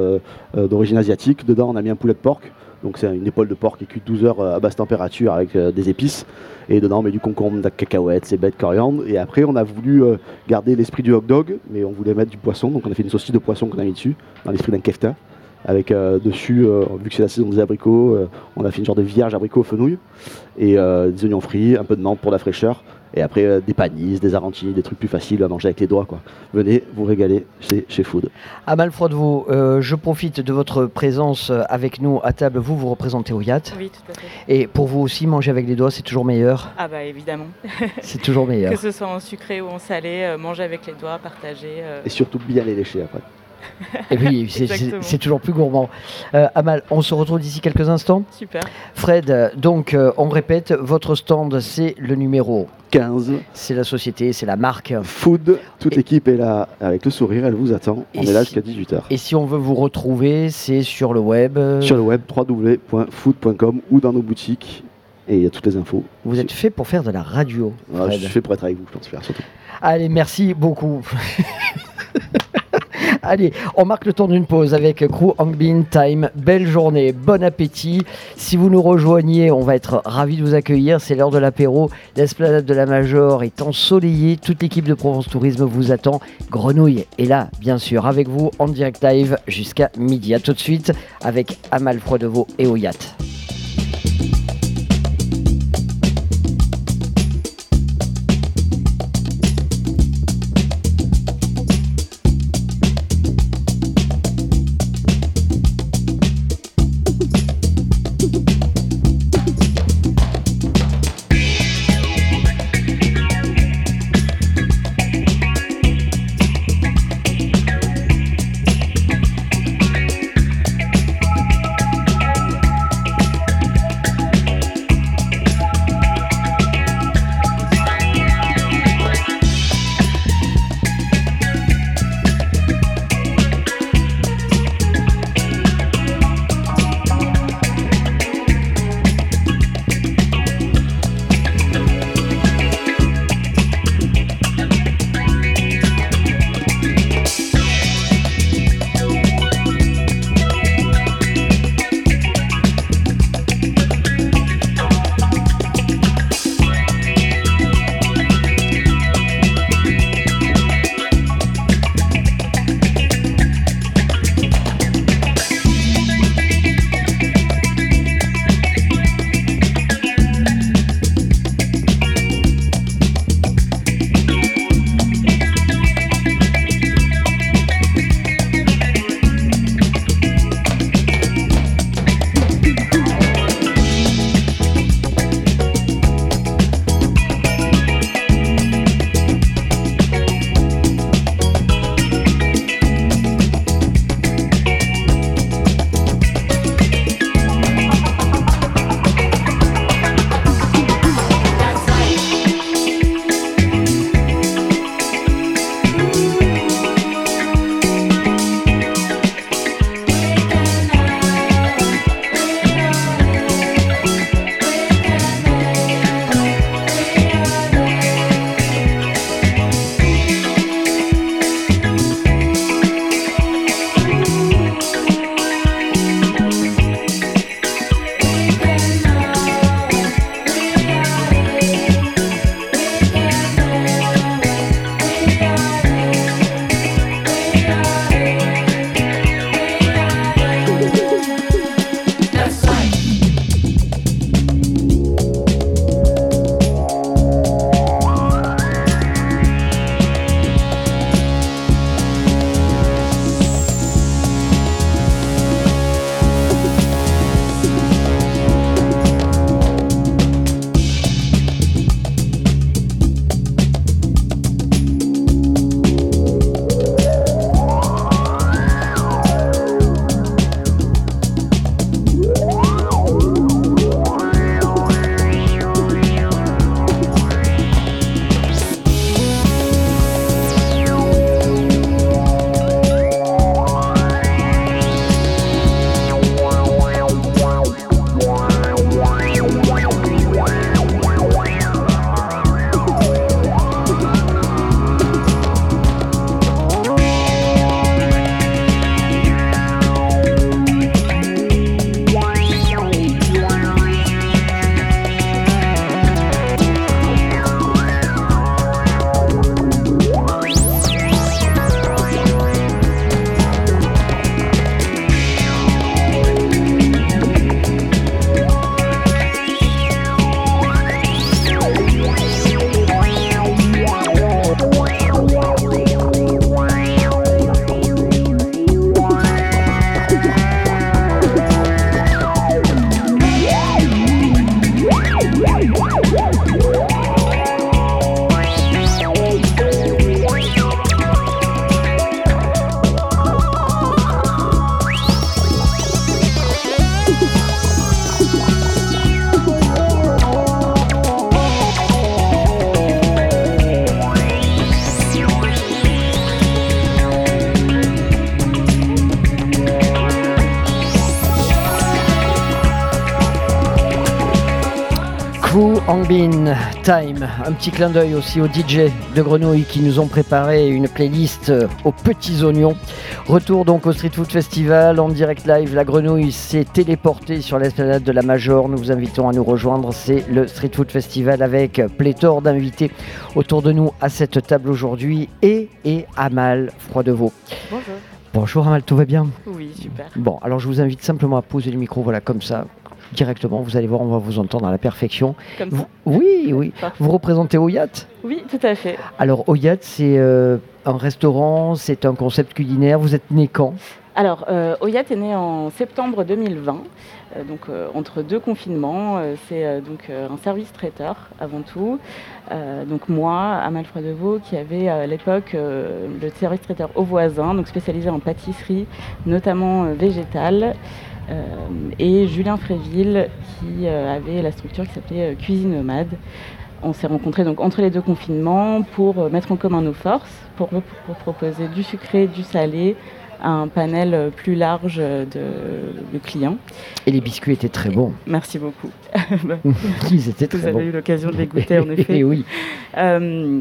Speaker 7: d'origine asiatique. Dedans, on a mis un poulet de porc. Donc, c'est une épaule de porc qui cuit 12 heures euh, à basse température avec euh, des épices. Et dedans, on met du concombre, de la cacahuète, c'est bête, coriandre. Et après, on a voulu euh, garder l'esprit du hot dog, mais on voulait mettre du poisson. Donc, on a fait une saucisse de poisson qu'on a mis dessus, dans l'esprit d'un kefta. Avec dessus, vu que c'est la saison des abricots, on a fait une genre de vierge abricot fenouil et des oignons frits, un peu de menthe pour la fraîcheur, et après euh, des panisses, des arancini, des trucs plus faciles à manger avec les doigts. Quoi. Venez vous régaler chez, chez Food.
Speaker 4: Amal Froidevaux, euh, je profite de votre présence euh, avec nous à table. Vous, vous représentez Oyat.
Speaker 8: Oui, tout à fait.
Speaker 4: Et pour vous aussi, manger avec les doigts, c'est toujours meilleur?
Speaker 8: Ah bah évidemment.
Speaker 4: C'est toujours meilleur.
Speaker 8: Que ce soit en sucré ou en salé, euh, manger avec les doigts, partager. euh,
Speaker 7: Et surtout bien les lécher après.
Speaker 4: Et oui, c'est- toujours plus gourmand. Euh, Amal, on se retrouve d'ici quelques instants.
Speaker 8: Super.
Speaker 4: Fred, donc euh, on répète, votre stand, c'est le numéro.
Speaker 7: 15,
Speaker 4: C'est la société, c'est la marque.
Speaker 7: Food, toute l'équipe est là avec le sourire, elle vous attend. On est là
Speaker 4: si-
Speaker 7: jusqu'à 18h.
Speaker 4: Et si on veut vous retrouver, c'est sur le web. euh,
Speaker 7: Sur le web, www.food.com ou dans nos boutiques. Et il y a toutes les infos.
Speaker 4: Vous êtes fait pour faire de la radio.
Speaker 7: Voilà, je suis fait pour être avec vous, je pense faire surtout.
Speaker 4: Allez, merci beaucoup. Allez, on marque le temps d'une pause avec Crew Angbin Time. Belle journée, bon appétit. Si vous nous rejoignez, on va être ravis de vous accueillir. C'est l'heure de l'apéro. L'esplanade de la Major est ensoleillée. Toute l'équipe de Provence Tourisme vous attend. Grenouille est là, bien sûr, avec vous en direct live jusqu'à midi. À tout de suite avec Amal Froidevaux et Oyat. Time, un petit clin d'œil aussi aux DJ de Grenouille qui nous ont préparé une playlist euh, aux petits oignons. Retour donc au Street Food Festival en direct live. La Grenouille s'est téléportée sur l'esplanade de la Major. Nous vous invitons à nous rejoindre. C'est le Street Food Festival avec pléthore d'invités autour de nous à cette table aujourd'hui et, et Amal Froidevaux.
Speaker 8: Bonjour.
Speaker 4: Bonjour Amal, tout va bien?
Speaker 8: Oui, super.
Speaker 4: Bon, alors je vous invite simplement à poser le micro, voilà, comme ça, directement. Vous allez voir, on va vous entendre à la perfection.
Speaker 8: Comme
Speaker 4: Vous-
Speaker 8: ça
Speaker 4: oui, oui.
Speaker 8: Parfait.
Speaker 4: Vous représentez Oyat?
Speaker 8: Oui, tout à fait.
Speaker 4: Alors, Oyat, c'est euh, un restaurant, c'est un concept culinaire. Vous êtes né quand?
Speaker 8: Alors, euh, Oyat est né en septembre 2020, euh, donc euh, entre deux confinements. C'est donc un service traiteur avant tout. Donc moi, Amal Froidevaux, qui avait à l'époque le service traiteur au voisin, donc spécialisé en pâtisserie, notamment végétale. Euh, et Julien Fréville, qui euh, avait la structure qui s'appelait euh, Cuisine Nomade. On s'est rencontrés donc entre les deux confinements pour mettre en commun nos forces, pour, pour proposer du sucré, du salé, à un panel plus large de, de clients.
Speaker 4: Et les biscuits étaient très bons.
Speaker 8: Merci beaucoup.
Speaker 4: Ils étaient
Speaker 8: Vous
Speaker 4: très
Speaker 8: avez
Speaker 4: bons.
Speaker 8: eu l'occasion de les goûter en effet.
Speaker 4: Et oui.
Speaker 8: Euh,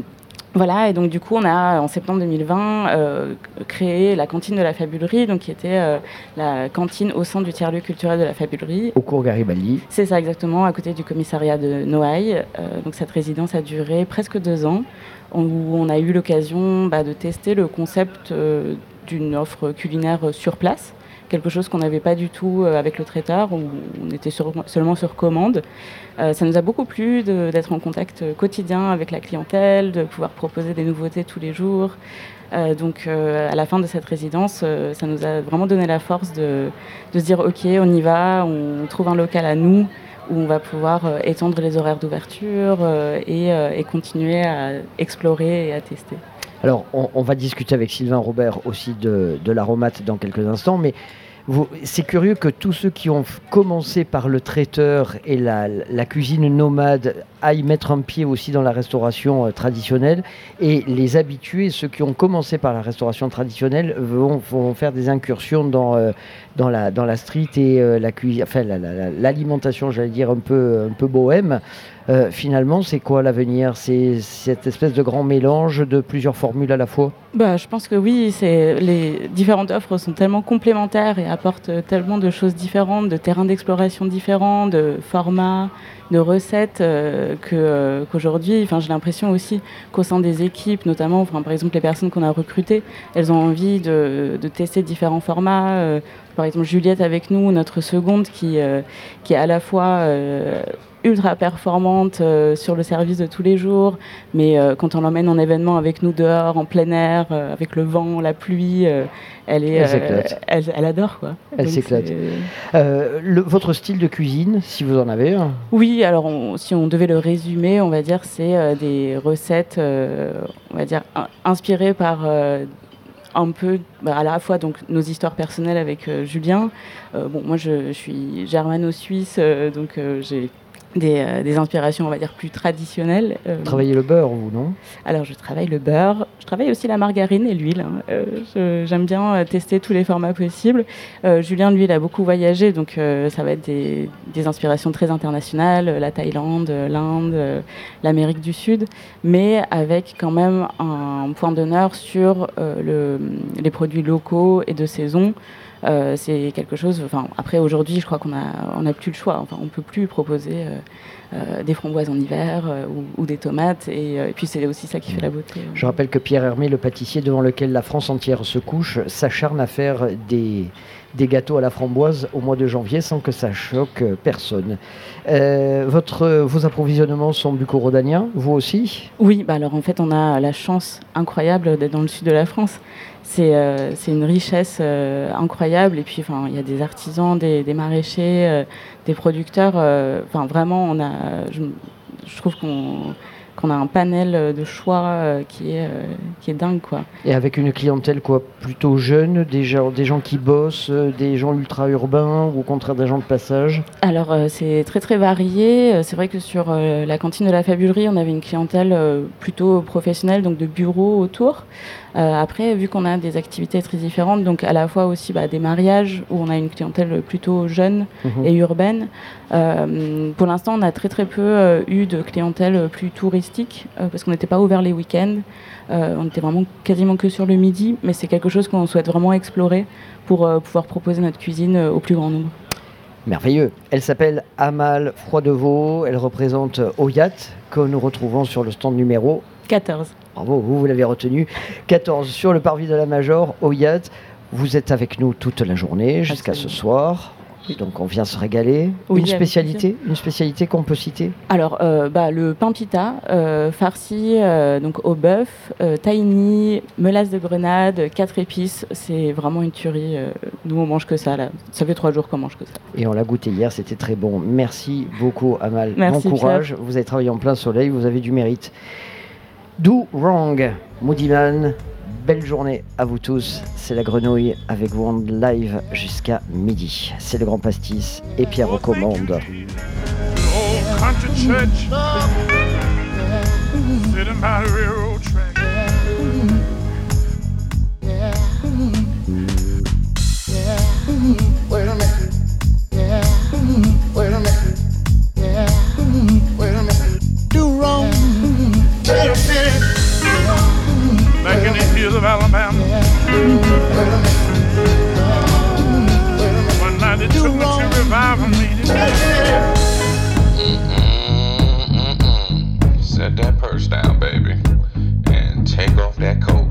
Speaker 8: voilà, et donc du coup, on a en septembre 2020 euh, créé la cantine de la Fabulerie, donc qui était euh, la cantine au sein du tiers-lieu culturel de la Fabulerie.
Speaker 4: Au cours Garibaldi.
Speaker 8: C'est ça exactement, à côté du commissariat de Noailles. Euh, donc cette résidence a duré presque deux ans, où on a eu l'occasion bah, de tester le concept d'une offre culinaire sur place, quelque chose qu'on n'avait pas du tout euh, avec le traiteur, où on était seulement sur commande. Euh, ça nous a beaucoup plu d'être en contact euh, quotidien avec la clientèle, de pouvoir proposer des nouveautés tous les jours. Donc à la fin de cette résidence, ça nous a vraiment donné la force de, de se dire ok, on y va, on trouve un local à nous où on va pouvoir étendre les horaires d'ouverture et, et continuer à explorer et à tester.
Speaker 4: Alors, on, va discuter avec Sylvain Robert aussi de, l'aromate dans quelques instants, mais c'est curieux que tous ceux qui ont commencé par le traiteur et la cuisine nomade aillent mettre un pied aussi dans la restauration euh, traditionnelle. Et les habitués, ceux qui ont commencé par la restauration traditionnelle, vont, vont faire des incursions dans, euh, dans, la, dans la street et euh, la cuisine, enfin la- la- la- l'alimentation, j'allais dire un peu, un peu bohème. Finalement, c'est quoi l'avenir? C'est cette espèce de grand mélange de plusieurs formules à la fois?
Speaker 8: Bah, je pense que oui, les différentes offres sont tellement complémentaires et apportent tellement de choses différentes, de terrains d'exploration différents, de formats, de recettes euh, qu'aujourd'hui, enfin j'ai l'impression aussi qu'au sein des équipes, notamment, enfin par exemple les personnes qu'on a recrutées, elles ont envie de, de tester différents formats. euh, par exemple Juliette avec nous, notre seconde qui euh, qui est à la fois ultra performante euh, sur le service de tous les jours, mais euh, quand on l'emmène en événement avec nous dehors, en plein air, euh, avec le vent, la pluie, elle est,
Speaker 4: Elle
Speaker 8: elle, elle adore quoi.
Speaker 4: Elle s'éclate. Votre style de cuisine, si vous en avez un?
Speaker 8: Oui, alors on- si on devait le résumer, on va dire c'est des recettes, on va dire in- inspirées par un peu bah, à la fois donc nos histoires personnelles avec euh, Julien. Euh, bon, moi je, je suis germano-suisse, euh, donc j'ai des, euh, des inspirations, on va dire plus traditionnelles. Euh,
Speaker 4: Travaillez le beurre, vous, non?
Speaker 8: Alors, je travaille le beurre, je travaille aussi la margarine et l'huile. hein. Euh, J'aime bien euh, tester tous les formats possibles. Euh, Julien, lui, il a beaucoup voyagé, donc ça va être des, des inspirations très internationales, la Thaïlande, l'Inde, l'Amérique du Sud, mais avec quand même un point d'honneur sur le- les produits locaux et de saison. Euh, c'est quelque chose. Enfin, après aujourd'hui, je crois qu'on a, on n'a plus le choix. Enfin, on peut plus proposer euh, euh, des framboises en hiver ou, ou des tomates. Et, et puis c'est aussi ça qui fait la beauté.
Speaker 4: Je rappelle que Pierre Hermé, le pâtissier devant lequel la France entière se couche, s'acharne à faire des, des gâteaux à la framboise au mois de janvier sans que ça choque personne. Euh, votre, vos approvisionnements sont bucco-rodaniens, vous aussi?
Speaker 8: Oui, bah alors en fait, on a la chance incroyable d'être dans le sud de la France. C'est euh, c'est une richesse euh, incroyable. Et puis, enfin, il y a des artisans, des, des maraîchers, euh, des producteurs. Enfin, vraiment, on a. Je, je trouve qu'on qu'on a un panel de choix qui est qui est dingue, quoi.
Speaker 4: Et avec une clientèle quoi plutôt jeune, des gens, des gens qui bossent, des gens ultra-urbains ou au contraire des gens de passage?
Speaker 8: Alors c'est très très varié. C'est vrai que sur la cantine de la Fabulerie, on avait une clientèle plutôt professionnelle, donc de bureaux autour. Après, vu qu'on a des activités très différentes, donc à la fois aussi bah, des mariages où on a une clientèle plutôt jeune
Speaker 4: Mhm.
Speaker 8: et urbaine, pour l'instant on a très très peu eu de clientèle plus touristique parce qu'on n'était pas ouvert les week-ends. on était vraiment quasiment que sur le midi, mais c'est quelque chose qu'on souhaite vraiment explorer pour pouvoir proposer notre cuisine au plus grand nombre.
Speaker 4: Merveilleux. Elle s'appelle Amal Froidevaux. Elle représente Oyat, que nous retrouvons sur le stand numéro
Speaker 8: 14.
Speaker 4: Bravo, vous, vous l'avez retenu. 14 sur le parvis de la Major, Oyat. Vous êtes avec nous toute la journée jusqu'à ce soir. Donc on vient se régaler.
Speaker 8: Oui,
Speaker 4: une spécialité, une spécialité qu'on peut citer?
Speaker 8: Alors, euh, bah, le pain pita, euh, farci euh, donc au bœuf, tahini, melasse de grenade, quatre épices, c'est vraiment une tuerie. nous, on mange que ça là. Ça fait trois jours qu'on mange que ça.
Speaker 4: Et on l'a goûté hier, c'était très bon. Merci beaucoup, Amal.
Speaker 8: Merci,
Speaker 4: bon courage. Vous avez travaillé en plein soleil, vous avez du mérite. Do Wrong, Moodyman. Belle journée à vous tous. C'est la grenouille avec vous live jusqu'à midi. C'est le grand pastis et Pierre recommande.
Speaker 9: Of Alabama. One night took me to meeting. Mm-hmm, mm-hmm, mm-hmm.
Speaker 10: Set that purse down, baby, and take off that coat.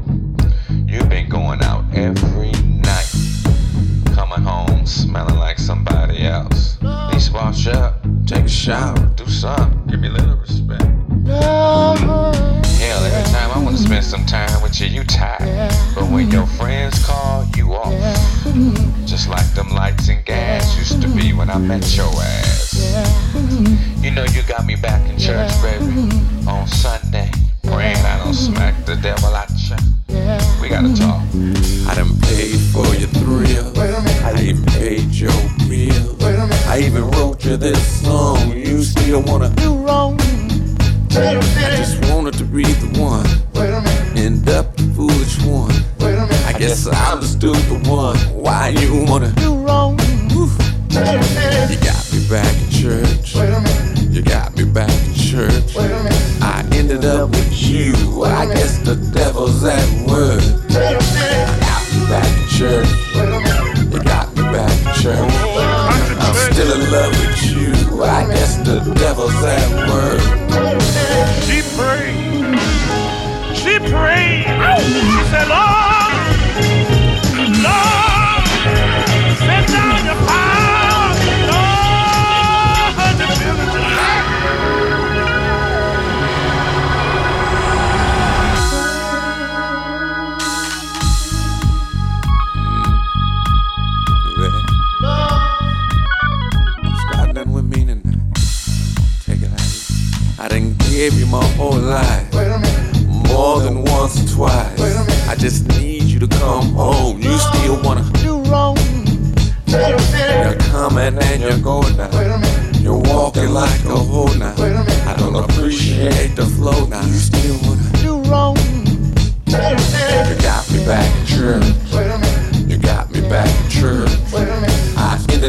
Speaker 10: You've been going out every night, coming home smelling like somebody else. Spot you up, take a shower, Clement Show.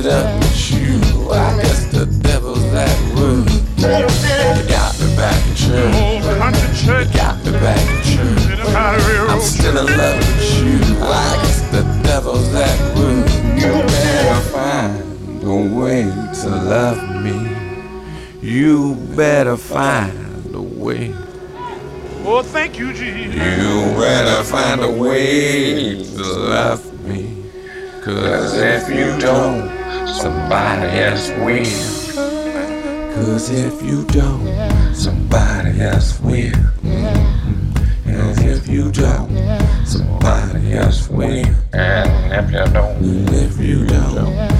Speaker 10: I
Speaker 11: ended up with you. I guess the devil's at work. You got me back in church.
Speaker 9: Old country church
Speaker 11: You got me back in church.
Speaker 9: sitting by the railroad
Speaker 11: I'm still in love with you. I guess the devil's at work. You better find a way to love me. You better find a way.
Speaker 9: Oh, thank you, Jesus.
Speaker 11: You better find a way to love somebody else will. Cause if you don't, somebody else will. Mm. And if you don't, somebody else will.
Speaker 10: And if you don't,
Speaker 11: And if you don't,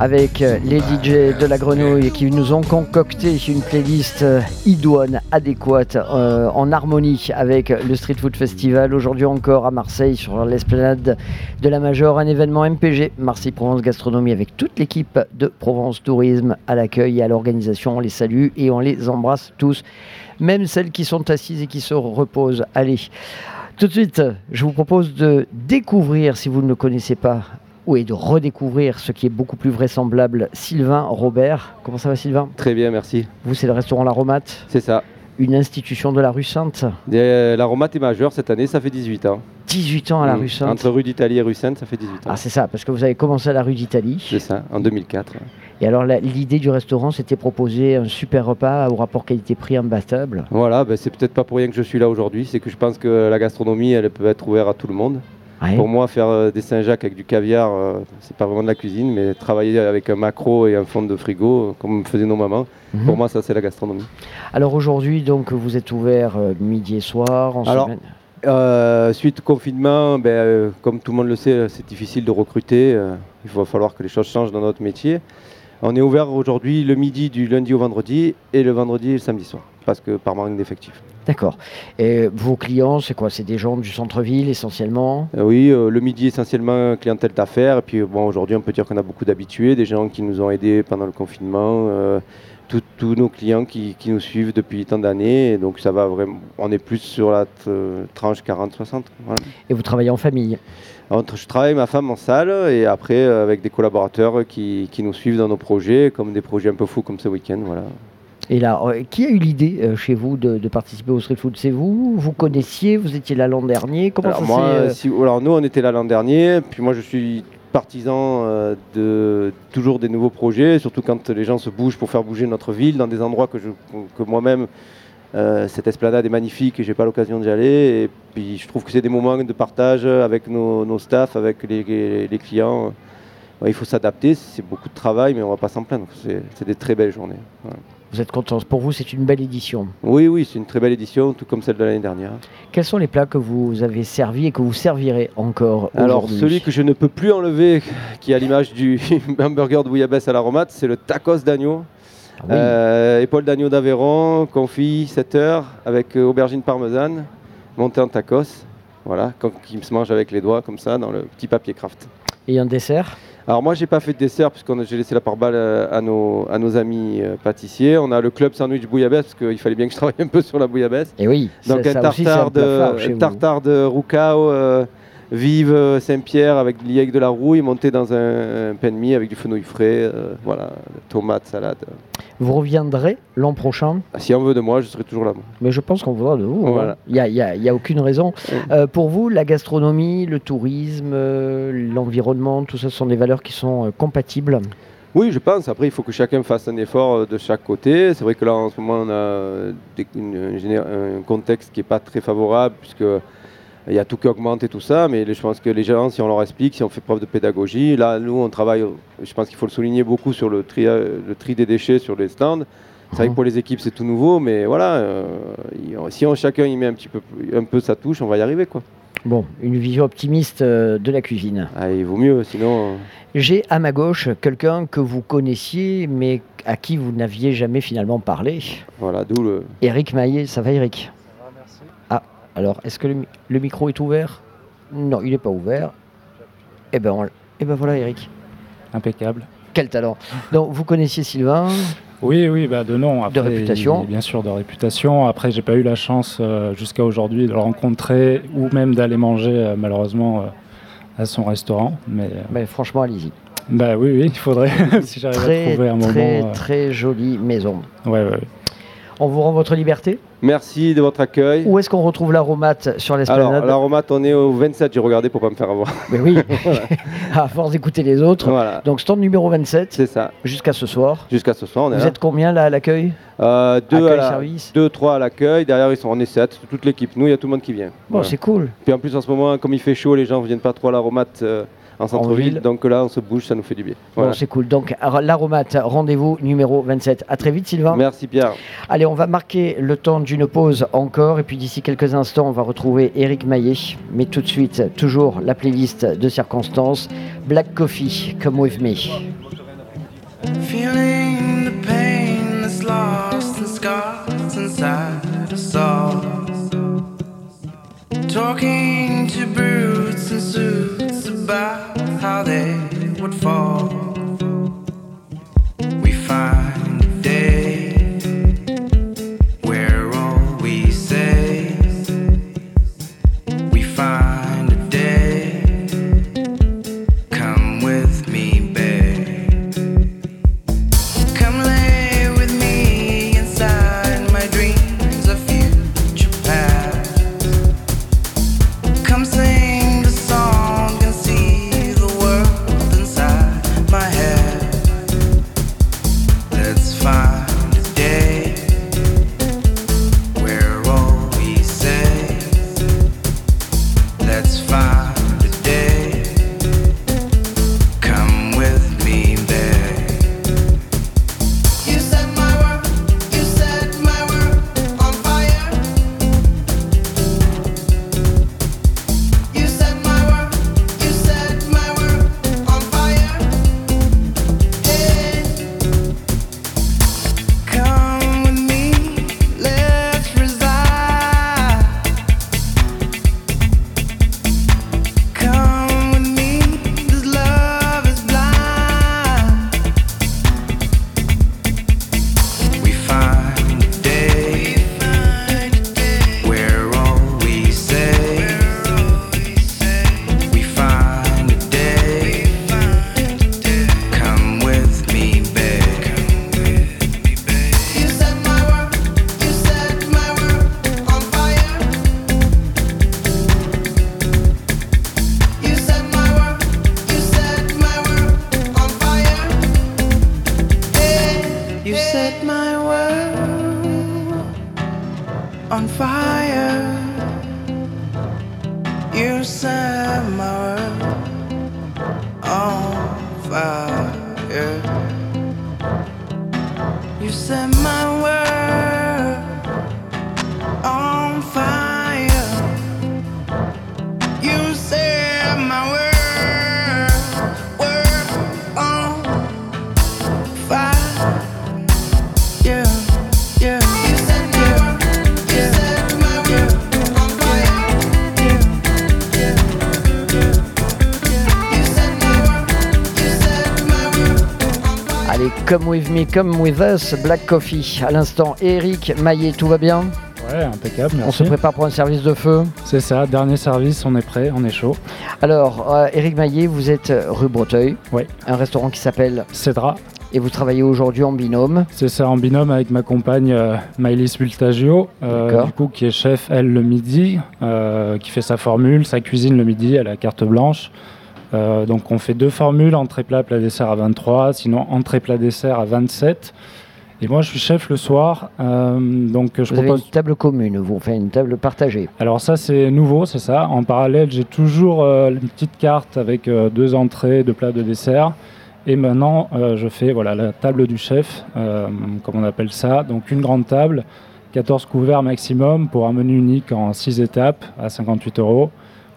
Speaker 4: Avec euh, les DJ de la grenouille qui nous ont concocté une playlist euh, idoine, adéquate, euh, en harmonie avec le Street Food Festival. Aujourd'hui encore à Marseille, sur l'esplanade de la Major, un événement MPG, Marseille Provence Gastronomie, avec toute l'équipe de Provence Tourisme à l'accueil et à l'organisation. On les salue et on les embrasse tous, même celles qui sont assises et qui se reposent. Allez. Tout de suite, je vous propose de découvrir, si vous ne le connaissez pas, ou et de redécouvrir ce qui est beaucoup plus vraisemblable, Sylvain Robert. Comment ça va Sylvain?
Speaker 12: Très bien, merci.
Speaker 4: Vous, c'est le restaurant L'Aromate,
Speaker 12: C'est ça.
Speaker 4: une institution de la rue Sainte?
Speaker 12: Euh, L'aromate est majeur cette année, ça fait 18 ans.
Speaker 4: 18 ans à la
Speaker 12: Mm.
Speaker 4: rue Sainte.
Speaker 12: Entre rue d'Italie et rue Sainte, ça fait 18 ans.
Speaker 4: Ah c'est ça, parce que vous avez commencé à la rue d'Italie.
Speaker 12: C'est ça, en 2004.
Speaker 4: Et alors l'idée du restaurant, c'était proposer un super repas au rapport qualité-prix imbattable.
Speaker 12: Voilà, ben, c'est peut-être pas pour rien que je suis là aujourd'hui, c'est que je pense que la gastronomie, elle peut être ouverte à tout le monde.
Speaker 4: Ouais.
Speaker 12: Pour moi, faire euh, des Saint-Jacques avec du caviar, euh, c'est pas vraiment de la cuisine, mais travailler avec un macro et un fond de frigo, euh, comme faisaient nos mamans,
Speaker 4: Mhm.
Speaker 12: pour moi, ça, c'est la gastronomie.
Speaker 4: Alors aujourd'hui, donc vous êtes ouvert midi et soir, en
Speaker 12: Alors,
Speaker 4: semaine.
Speaker 12: Euh, suite au confinement, ben, euh, comme tout le monde le sait, c'est difficile de recruter. euh, il va falloir que les choses changent dans notre métier. On est ouvert aujourd'hui le midi du lundi au vendredi et le vendredi et le samedi soir, parce que par manque d'effectifs.
Speaker 4: D'accord. Et vos clients, c'est quoi? C'est des gens du centre-ville essentiellement?
Speaker 12: Euh, oui, euh, le midi essentiellement clientèle d'affaires. Et puis bon, aujourd'hui, on peut dire qu'on a beaucoup d'habitués, des gens qui nous ont aidés pendant le confinement, euh, tous nos clients qui, qui nous suivent depuis tant d'années. Donc ça va vraiment. On est plus sur la euh, tranche 40-60. voilà.
Speaker 4: Et vous travaillez en famille?
Speaker 12: Entre, je travaille avec ma femme en salle et après euh, avec des collaborateurs qui, qui nous suivent dans nos projets, comme des projets un peu fous comme ce week-end. Voilà.
Speaker 4: Et là, euh, qui a eu l'idée euh, chez vous de, de participer au street food? C'est vous? Vous connaissiez? Vous étiez là l'an dernier? Comment
Speaker 12: alors,
Speaker 4: ça
Speaker 12: moi,
Speaker 4: s'est, euh,
Speaker 12: si- alors nous on était là l'an dernier, puis moi je suis partisan euh, de toujours des nouveaux projets, surtout quand les gens se bougent pour faire bouger notre ville dans des endroits que, je, que moi-même euh, cette esplanade est magnifique et j'ai pas l'occasion d'y aller. Et puis je trouve que c'est des moments de partage avec nos, nos staffs, avec les, les- les clients. Ouais, il faut s'adapter, c'est beaucoup de travail, mais on va pas s'en plaindre. C'est des très belles journées. Voilà.
Speaker 4: Vous êtes content Pour vous, c'est une belle édition.
Speaker 12: Oui, oui, c'est une très belle édition, tout comme celle de l'année dernière.
Speaker 4: Quels sont les plats que vous avez servis et que vous servirez encore
Speaker 12: Alors, celui que je ne peux plus enlever, qui est à l'image du hamburger de bouillabaisse à l'aromate, c'est le tacos d'agneau.
Speaker 4: Ah oui.
Speaker 12: Euh, épaule d'agneau d'Aveyron, confit 7 heures, avec euh, aubergine parmesane, monté en tacos. Voilà, qui se mange avec les doigts, comme ça, dans le petit papier craft.
Speaker 4: Et un dessert?
Speaker 12: Alors moi, j'ai pas fait de dessert puisque j'ai laissé la part balle euh, à nos, à nos amis euh, pâtissiers. On a le club sandwich bouillabaisse parce qu'il fallait bien que je travaille un peu sur la bouillabaisse.
Speaker 4: Et oui,
Speaker 12: Donc
Speaker 4: ça-
Speaker 12: un
Speaker 4: ça
Speaker 12: tartare, de, un tartare de roucao, euh, vive Saint-Pierre avec avec de la rouille, monté dans un, un pain de mie avec du fenouil frais, euh, voilà, tomates, salade.
Speaker 4: Vous reviendrez l'an prochain
Speaker 12: Si on veut de moi, je serai toujours là. moi.
Speaker 4: mais je pense qu'on voudra de vous. hein.
Speaker 12: Voilà.
Speaker 4: Il n'y a, y a- y a aucune raison. Euh, pour vous, la gastronomie, le tourisme, euh, l'environnement, tout ça ce sont des valeurs qui sont compatibles.
Speaker 12: Oui, je pense. Après, il faut que chacun fasse un effort de chaque côté. C'est vrai que là, en ce moment, on a une- un contexte qui n'est pas très favorable, puisque il y a tout qui augmente et tout ça. Mais je pense que les gens, si on leur explique, si on fait preuve de pédagogie, là, nous, on travaille, je pense qu'il faut le souligner beaucoup sur le tri, euh, le tri des déchets sur les stands. C'est vrai que pour les équipes, c'est tout nouveau, mais voilà, euh, si on, chacun y met un petit peu, un peu sa touche, on va y arriver, quoi.
Speaker 4: Bon, une vision optimiste euh, de la cuisine.
Speaker 12: Ah, il vaut mieux, sinon.
Speaker 4: J'ai à ma gauche quelqu'un que vous connaissiez, mais à qui vous n'aviez jamais finalement parlé.
Speaker 12: Voilà, d'où le.
Speaker 4: Eric Maillet, ça va Eric alors est-ce que le, mi- le micro est ouvert? Non, il n'est pas ouvert. Eh ben, on- eh ben voilà Eric.
Speaker 13: Impeccable.
Speaker 4: Quel talent. Donc vous connaissiez Sylvain?
Speaker 13: Oui, oui, bah de nom. Après,
Speaker 4: réputation.
Speaker 13: Bien sûr, de réputation. Après, j'ai pas eu la chance euh, jusqu'à aujourd'hui de le rencontrer ou même d'aller manger euh, malheureusement euh, à son restaurant. Mais,
Speaker 4: Mais franchement, allez-y.
Speaker 13: bah oui, oui, il faudrait si j'arrive à
Speaker 4: Très,
Speaker 13: trouver un
Speaker 4: très,
Speaker 13: moment. euh,
Speaker 4: très jolie maison.
Speaker 13: Ouais, ouais.
Speaker 4: On vous rend votre liberté
Speaker 12: Merci de votre accueil.
Speaker 4: Où est-ce qu'on retrouve l'aromate sur
Speaker 12: Alors,
Speaker 4: l'esplanade
Speaker 12: l'aromate, on est au 27, j'ai regardé pour pas me faire avoir.
Speaker 4: Mais oui, à force d'écouter les autres.
Speaker 12: Voilà.
Speaker 4: Donc stand numéro 27.
Speaker 12: C'est ça.
Speaker 4: Jusqu'à ce soir.
Speaker 12: Jusqu'à ce soir, on est
Speaker 4: Vous
Speaker 12: là.
Speaker 4: êtes combien là à l'accueil
Speaker 12: Euh, deux, à la-
Speaker 4: service
Speaker 12: deux, trois à l'accueil. Derrière, ils sont on est sept. Toute l'équipe. Nous, il y a tout le monde qui vient.
Speaker 4: Bon, c'est cool.
Speaker 12: Puis en plus, en ce moment, comme il fait chaud, les gens ne viennent pas trop à l'aromate euh, en centre-ville.
Speaker 4: ville.
Speaker 12: Donc là, on se bouge, ça nous fait du bien.
Speaker 4: Bon,
Speaker 12: Voilà.
Speaker 4: c'est cool. Donc, ar- l'aromate, rendez-vous numéro 27. À très vite, Sylvain.
Speaker 12: Merci Pierre.
Speaker 4: Allez, on va marquer le temps d'une pause encore. Et puis d'ici quelques instants, on va retrouver Eric Maillet. Mais tout de suite, toujours la playlist de circonstances. Black Coffee, Come With Me.
Speaker 14: Feeling the pain that's lost and scars inside us all. Talking to suits about how they would fall.
Speaker 4: Come With Us, Black Coffee. À l'instant, Eric Maillet, tout va bien
Speaker 13: Ouais, impeccable, merci.
Speaker 4: On se prépare pour un service de feu
Speaker 13: C'est ça, dernier service, on est prêt, on est chaud.
Speaker 4: Alors, euh, Eric Maillet, vous êtes euh, rue Breteuil.
Speaker 13: Oui.
Speaker 4: Un restaurant qui s'appelle
Speaker 13: Cédra.
Speaker 4: Et vous travaillez aujourd'hui en binôme.
Speaker 13: C'est ça, en binôme avec ma compagne euh, Maëlys Bultagio, euh,
Speaker 4: D'accord.
Speaker 13: du coup, qui est chef, elle, le midi, qui fait sa formule, sa cuisine le midi, elle a carte blanche. Euh, donc on fait deux formules, entrée plat, plat dessert à 23, sinon entrée plat dessert à 27. Et moi je suis chef le soir, euh, donc je
Speaker 4: Vous avez
Speaker 13: propose...
Speaker 4: une table commune, vous faites une table partagée.
Speaker 13: Alors ça c'est nouveau, c'est ça. En parallèle, j'ai toujours euh, une petite carte avec deux entrées, deux plats de dessert. Et maintenant, je fais voilà la table du chef, comme on appelle ça. Donc une grande table, 14 couverts maximum pour un menu unique en 6 étapes à 58 euros.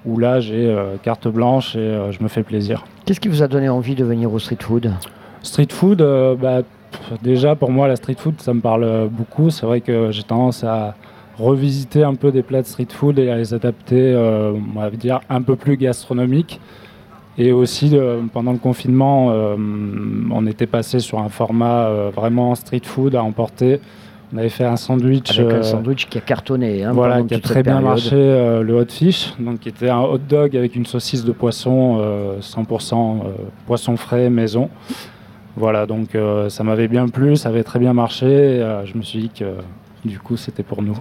Speaker 13: Où là, j'ai euh, carte blanche et euh, je me fais plaisir.
Speaker 4: Qu'est-ce qui vous a donné envie de venir au street food?
Speaker 13: Street food, euh, bah, pff, déjà pour moi, la street food, ça me parle beaucoup. C'est vrai que j'ai tendance à revisiter un peu des plats de street food et à les adapter, on va dire, un peu plus gastronomiques. Et aussi, euh, pendant le confinement, euh, on était passé sur un format euh, vraiment street food à emporter. On avait fait un sandwich.
Speaker 4: Avec un
Speaker 13: euh,
Speaker 4: sandwich qui a cartonné. hein,
Speaker 13: voilà, qui a très bien
Speaker 4: période.
Speaker 13: marché, euh, le hot fish, donc qui était un hot dog avec une saucisse de poisson, euh, 100% euh, poisson frais maison. Voilà, donc ça m'avait bien plu, ça avait très bien marché. je me suis dit que du coup c'était pour nous.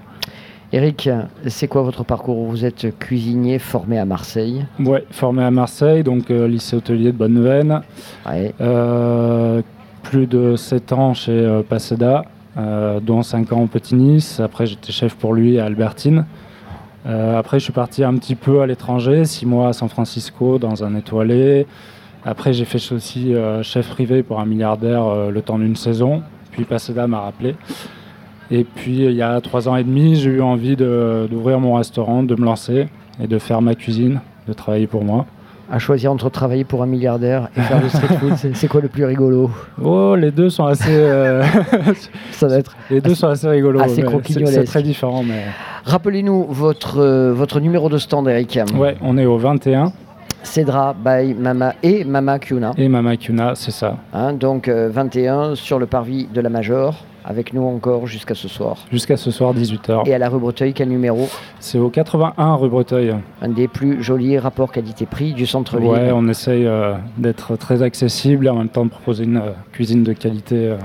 Speaker 4: Eric, c'est quoi votre parcours? Vous êtes cuisinier formé à Marseille.
Speaker 13: Ouais, formé à Marseille, donc euh, lycée hôtelier de Bonneveine. Euh, plus de 7 ans chez euh, Paseda, dont 5 ans au Petit Nice. Après, j'étais chef pour lui à Albertine. Euh, après, je suis parti un petit peu à l'étranger, six mois à San Francisco dans un étoilé. Après, j'ai fait aussi euh, chef privé pour un milliardaire euh, le temps d'une saison. Puis Paseda m'a rappelé. Et puis, il y a trois ans et demi, j'ai eu envie d'ouvrir mon restaurant, de me lancer et de faire ma cuisine, de travailler pour moi.
Speaker 4: À choisir entre travailler pour un milliardaire et faire du street food, c'est- quoi le plus rigolo?
Speaker 13: Oh, les deux sont assez. euh,
Speaker 4: Ça va être
Speaker 13: les deux sont assez rigolos.
Speaker 4: assez
Speaker 13: c'est- très différent, mais.
Speaker 4: Rappelez-nous votre, euh, votre numéro de stand, Eric.
Speaker 13: Ouais, on est au 21
Speaker 4: Cedra by Mama et Mama Kuna.
Speaker 13: et Mama Kuna, c'est ça.
Speaker 4: Hein, donc euh, 21 sur le parvis de la Major, avec nous encore jusqu'à ce soir.
Speaker 13: Jusqu'à ce soir, 18h.
Speaker 4: Et à la rue Breteuil, quel numéro?
Speaker 13: C'est au 81 rue Breteuil.
Speaker 4: Un des plus jolis rapports qualité-prix du centre-ville.
Speaker 13: Ouais, on essaye euh, d'être très accessible et en même temps de proposer une euh, cuisine de qualité. euh.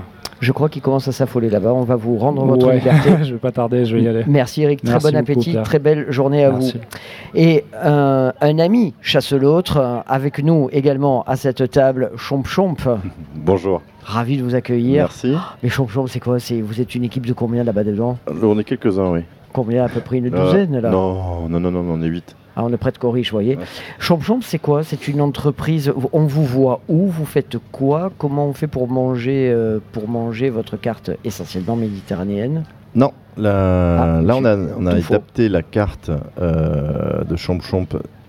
Speaker 4: Je crois qu'il commence à s'affoler là-bas. On va vous rendre votre
Speaker 13: Ouais,
Speaker 4: liberté.
Speaker 13: je vais pas tarder, je vais y aller.
Speaker 4: Merci Eric, très
Speaker 13: Merci
Speaker 4: bon
Speaker 13: beaucoup,
Speaker 4: appétit,
Speaker 13: Pierre.
Speaker 4: très belle journée à
Speaker 13: Merci.
Speaker 4: vous. Et euh, un ami chasse l'autre, euh, avec nous également à cette table, Chomp Chomp.
Speaker 15: Bonjour.
Speaker 4: Ravi de vous accueillir.
Speaker 15: Merci.
Speaker 4: Mais Chomp Chomp, c'est quoi? C'est Vous êtes une équipe de combien là-bas dedans?
Speaker 15: On est quelques-uns, oui.
Speaker 4: Combien? À peu près une
Speaker 15: Euh,
Speaker 4: douzaine là?
Speaker 15: Non, non, non, non, on est 8.
Speaker 4: Ah, on est presque riche, vous voyez. Chomp Chomp, c'est quoi? C'est une entreprise. On vous voit où? Vous faites quoi? Comment on fait pour manger, euh, pour manger votre carte essentiellement méditerranéenne?
Speaker 15: Non, là,
Speaker 4: Ah,
Speaker 15: là on a,
Speaker 4: je-
Speaker 15: on a
Speaker 4: tout faux.
Speaker 15: adapté la carte euh, de Chomp Chomp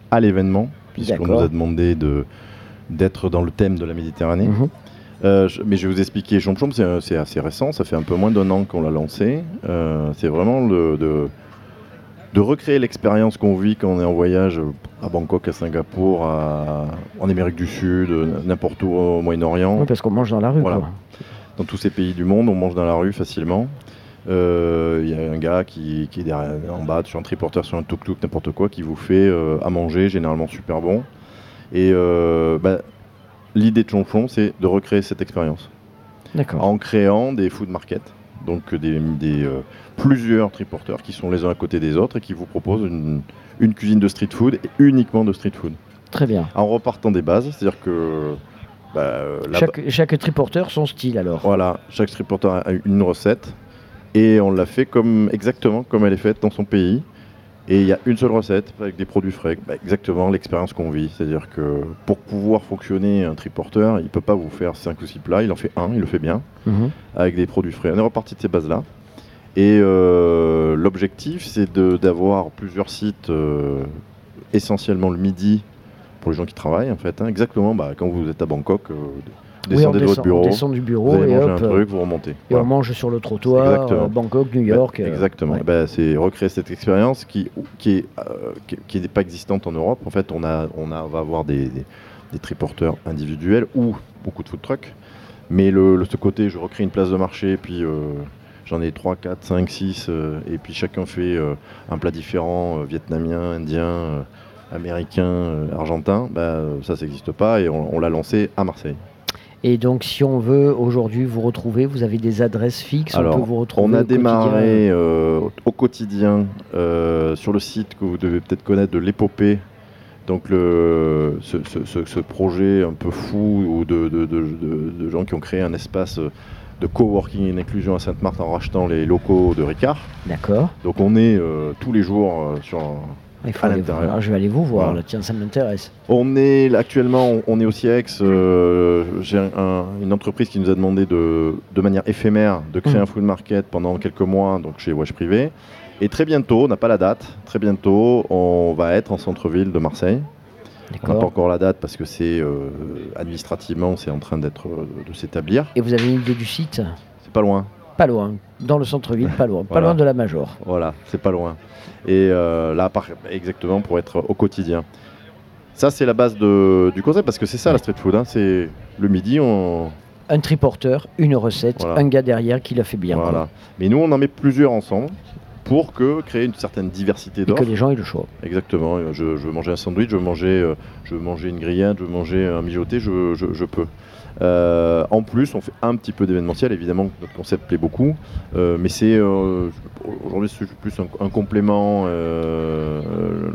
Speaker 15: à l'événement, puisqu'on nous a demandé de- d'être dans le thème de la Méditerranée.
Speaker 4: Mhm.
Speaker 15: Euh, je- mais je vais vous expliquer, Chomp Chomp, c'est assez récent, ça fait un peu moins d'un an qu'on l'a lancé. C'est vraiment le- de, de recréer l'expérience qu'on vit quand on est en voyage à Bangkok, à Singapour, à- en Amérique du Sud, n'importe où au Moyen-Orient.
Speaker 4: Oui, parce qu'on mange dans la rue.
Speaker 15: Voilà.
Speaker 4: quoi.
Speaker 15: Dans tous ces pays du monde, on mange dans la rue facilement. Euh, Il y a un gars qui, qui est derrière, en bas sur un triporteur, sur un tuk-tuk, n'importe quoi, qui vous fait euh, à manger, généralement super bon. Et euh, bah, l'idée de Chonchon, c'est de recréer cette expérience.
Speaker 4: D'accord.
Speaker 15: En créant des food markets, donc des, des, euh, plusieurs triporteurs qui sont les uns à côté des autres et qui vous proposent une, une cuisine de street food et uniquement de street food.
Speaker 4: Très bien.
Speaker 15: En repartant des bases, c'est-à-dire que bah, euh,
Speaker 4: Chaque, chaque triporteur son style alors.
Speaker 15: voilà, chaque triporteur a une recette et on l'a fait comme exactement comme elle est faite dans son pays. Et il y a une seule recette avec des produits frais, Bah, exactement l'expérience qu'on vit. C'est-à-dire que pour pouvoir fonctionner un triporteur, il ne peut pas vous faire 5 ou 6 plats, il en fait un, il le fait bien,
Speaker 4: Mhm.
Speaker 15: avec des produits frais. On est reparti de ces bases-là. Et euh, l'objectif, c'est d'avoir plusieurs sites, euh, essentiellement le midi, pour les gens qui travaillent en fait. hein. exactement, bah, quand vous êtes à Bangkok, euh, descendez de
Speaker 4: descend-
Speaker 15: votre bureau,
Speaker 4: on descend du bureau
Speaker 15: vous allez
Speaker 4: et
Speaker 15: manger
Speaker 4: hop,
Speaker 15: un truc, vous remontez.
Speaker 4: Et
Speaker 15: Voilà.
Speaker 4: on mange sur le trottoir,
Speaker 15: Exactement.
Speaker 4: euh, Bangkok, New York.
Speaker 15: Bah, Exactement.
Speaker 4: ouais.
Speaker 15: Ben, c'est recréer cette expérience qui qui est qui, pas existante en Europe. En fait, on a on a on va avoir des, des, des triporteurs individuels ou beaucoup de food trucks. Mais le, le- ce côté, je recrée une place de marché, puis j'en ai 3, 4, 5, 6, euh, et puis chacun fait euh, un plat différent, euh, vietnamien, indien, euh, américain, argentin. Bah, ça, ça n'existe pas, et on, on l'a lancé à Marseille.
Speaker 4: Et donc, si on veut aujourd'hui vous retrouver, vous avez des adresses fixes,
Speaker 15: Alors,
Speaker 4: on peut vous retrouver.
Speaker 15: on a
Speaker 4: au quotidien.
Speaker 15: démarré euh, au quotidien euh, sur le site que vous devez peut-être connaître de l'épopée. Donc le, ce, ce- ce- ce projet un peu fou ou de, de- de- de- de gens qui ont créé un espace de coworking et d'inclusion à Sainte-Marthe en rachetant les locaux de Ricard.
Speaker 4: D'accord.
Speaker 15: Donc on est euh, tous les jours euh, sur
Speaker 4: Il faut
Speaker 15: à
Speaker 4: aller
Speaker 15: l'intérieur.
Speaker 4: voir. Je vais aller vous voir,
Speaker 15: Voilà.
Speaker 4: là. tiens, ça m'intéresse.
Speaker 15: On est là, actuellement, on, on est au CIEX. euh, J'ai un- un- une entreprise qui nous a demandé de, de manière éphémère de créer
Speaker 4: Mhm.
Speaker 15: un food market pendant quelques mois, donc chez Wesh Privé. Et très bientôt, on n'a pas la date, très bientôt, on va être en centre-ville de Marseille. On n'a pas encore la date parce que c'est euh, administrativement, c'est en train d'être euh, de s'établir.
Speaker 4: Et vous avez une idée du site?
Speaker 15: C'est pas loin.
Speaker 4: Pas loin. Dans le centre-ville, pas loin. Pas loin de la Major.
Speaker 15: Voilà, c'est pas loin. Et euh, là, par- exactement, pour être au quotidien. Ça, c'est la base de- du concept, parce que c'est ça la street food. hein, c'est le midi, on,
Speaker 4: Un triporteur, une recette,
Speaker 15: Voilà.
Speaker 4: un gars derrière qui la fait bien.
Speaker 15: Voilà. Mais nous, on en met plusieurs ensemble pour que créer une certaine diversité
Speaker 4: Et que
Speaker 15: d'offres.
Speaker 4: les gens aient le choix.
Speaker 15: Exactement. Je, je veux manger un sandwich, je veux manger, euh, je veux manger une grillade, je veux manger un mijoté, je, je- je peux. Euh, en plus, on fait un petit peu d'événementiel. Évidemment, notre concept plaît beaucoup, euh, mais c'est euh, aujourd'hui c'est plus un, un complément.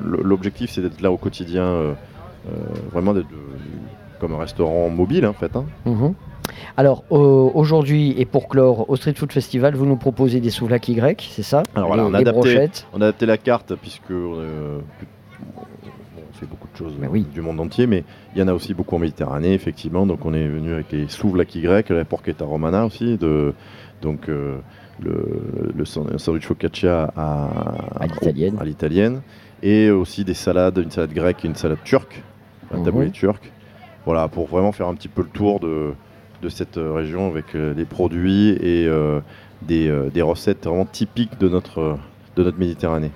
Speaker 15: L'objectif, c'est d'être là au quotidien, vraiment d'être comme un restaurant mobile en fait. hein.
Speaker 4: Mhm. Alors euh, aujourd'hui et pour clore au Street Food Festival, vous nous proposez des souvlaki grecs, c'est ça
Speaker 15: Alors voilà, on a, adapté,
Speaker 4: brochettes.
Speaker 15: on a adapté la carte puisque euh, on fait beaucoup de choses du monde entier, mais il y en a aussi beaucoup en Méditerranée, effectivement. Donc on est venu avec les souvlaki grecs, la porchetta romana aussi, de, donc euh, le, sandwich focaccia à,
Speaker 4: l'italienne.
Speaker 15: à l'italienne, et aussi des salades, une salade grecque et une salade turque, un
Speaker 4: Mhm.
Speaker 15: taboulé turc. Voilà, pour vraiment faire un petit peu le tour de, de cette euh, région avec euh, les produits et euh, des, des recettes vraiment typiques de notre, de notre Méditerranée.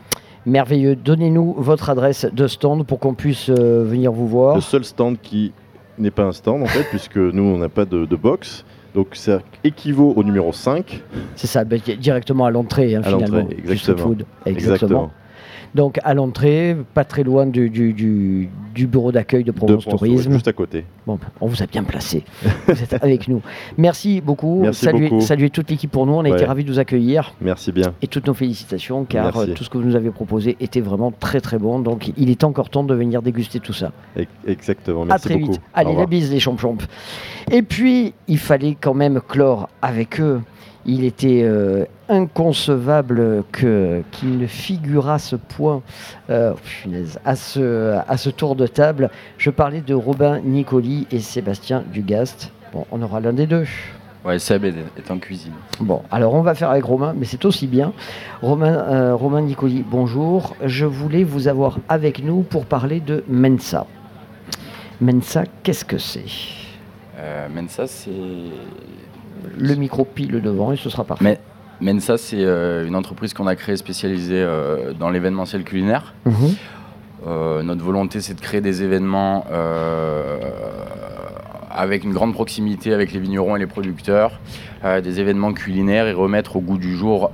Speaker 4: Merveilleux. Donnez-nous votre adresse de stand pour qu'on puisse venir vous voir.
Speaker 15: Le seul stand qui n'est pas un stand en fait, puisque nous on n'a pas de, de box. Donc ça équivaut au numéro 5.
Speaker 4: C'est ça, bah, di- directement à l'entrée hein,
Speaker 15: À
Speaker 4: finalement.
Speaker 15: l'entrée,
Speaker 4: du street
Speaker 15: exactement.
Speaker 4: food.
Speaker 15: Exactement.
Speaker 4: Donc à l'entrée, pas très loin du, du- du- du bureau d'accueil de Provence Tourisme.
Speaker 15: Juste à côté.
Speaker 4: Bon, on vous a bien placé. vous êtes avec nous. Merci beaucoup.
Speaker 15: Merci
Speaker 4: saluez,
Speaker 15: beaucoup.
Speaker 4: saluez toute l'équipe pour nous. On a été ravis de vous accueillir.
Speaker 15: Merci bien.
Speaker 4: Et toutes nos félicitations car
Speaker 15: Merci.
Speaker 4: euh, tout ce que vous nous avez proposé était vraiment très très bon. Donc il est encore temps de venir déguster tout ça.
Speaker 15: Exactement.
Speaker 4: à
Speaker 15: Merci
Speaker 4: très
Speaker 15: beaucoup.
Speaker 4: vite. Allez, la bise les champions. Et puis, il fallait quand même clore avec eux. Il était euh, inconcevable que qu'il ne figurât ce point euh, punaise, à, ce, à ce tour de table. Je parlais de Robin Nicoli et Sébastien Dugast. Bon, on aura l'un des deux.
Speaker 16: Ouais, Seb est, en cuisine.
Speaker 4: Bon, alors on va faire avec Romain, mais c'est aussi bien. Romain, euh, Romain Nicoli, bonjour. Je voulais vous avoir avec nous pour parler de Mensa. Mensa, qu'est-ce que c'est?
Speaker 16: Euh, Mensa, c'est.
Speaker 4: Le micro pile devant et ce sera parfait.
Speaker 16: Mais Mensa, c'est euh, une entreprise qu'on a créée spécialisée euh, dans l'événementiel culinaire.
Speaker 4: Mhm.
Speaker 16: Euh, notre volonté, c'est de créer des événements euh, avec une grande proximité avec les vignerons et les producteurs, euh, des événements culinaires et remettre au goût du jour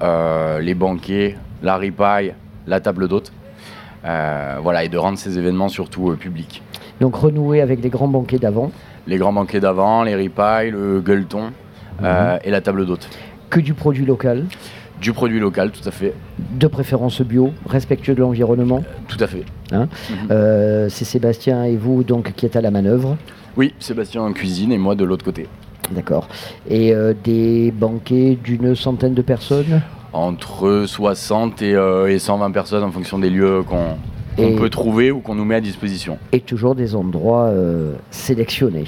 Speaker 16: les banquets, la ripaille, la table d'hôte. Voilà, et de rendre ces événements surtout publics.
Speaker 4: Donc renouer avec les grands banquets d'avant.
Speaker 16: Les grands banquets d'avant, les ripailles, le gueuleton euh, et la table d'hôte.
Speaker 4: Que du produit local,
Speaker 16: Du produit local, tout à fait.
Speaker 4: de préférence bio, respectueux de l'environnement.
Speaker 16: Tout à fait.
Speaker 4: Hein Euh, c'est Sébastien et vous donc qui êtes à la manœuvre.
Speaker 16: Oui, Sébastien en cuisine et moi de l'autre côté.
Speaker 4: D'accord. Et euh, des banquets d'une centaine de personnes?
Speaker 16: Entre 60 et, euh, et 120 personnes en fonction des lieux qu'on qu'on peut trouver ou qu'on nous met à disposition.
Speaker 4: et toujours des endroits euh, sélectionnés.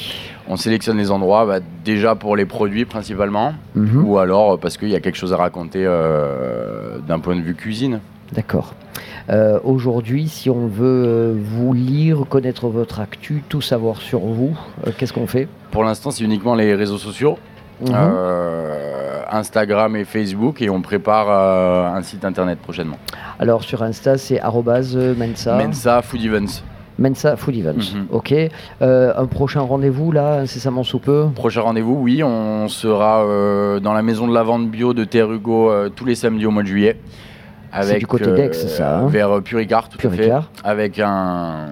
Speaker 16: On sélectionne les endroits bah, déjà pour les produits principalement,
Speaker 4: Mhm.
Speaker 16: ou alors euh, parce qu'il y a quelque chose à raconter euh, d'un point de vue cuisine.
Speaker 4: D'accord. Euh, Aujourd'hui, si on veut vous lire, connaître votre actu, tout savoir sur vous, qu'est-ce qu'on fait?
Speaker 16: Pour l'instant, c'est uniquement les réseaux sociaux.
Speaker 4: Mhm.
Speaker 16: euh, Instagram et Facebook et on prépare euh, un site internet prochainement.
Speaker 4: Alors sur Insta, c'est euh, Mensa.
Speaker 16: Mensa Food Events.
Speaker 4: Mensa Food Events.
Speaker 16: Mhm.
Speaker 4: Ok. Euh, un prochain rendez-vous là, incessamment sous peu?
Speaker 16: Prochain rendez-vous, oui, on sera euh, dans la maison de la vente bio de Terre Hugo euh, tous les samedis au mois de juillet.
Speaker 4: C'est du côté d'Aix, ça, hein?
Speaker 16: Vers Puricard, tout
Speaker 4: Puricard.
Speaker 16: à fait. Avec un,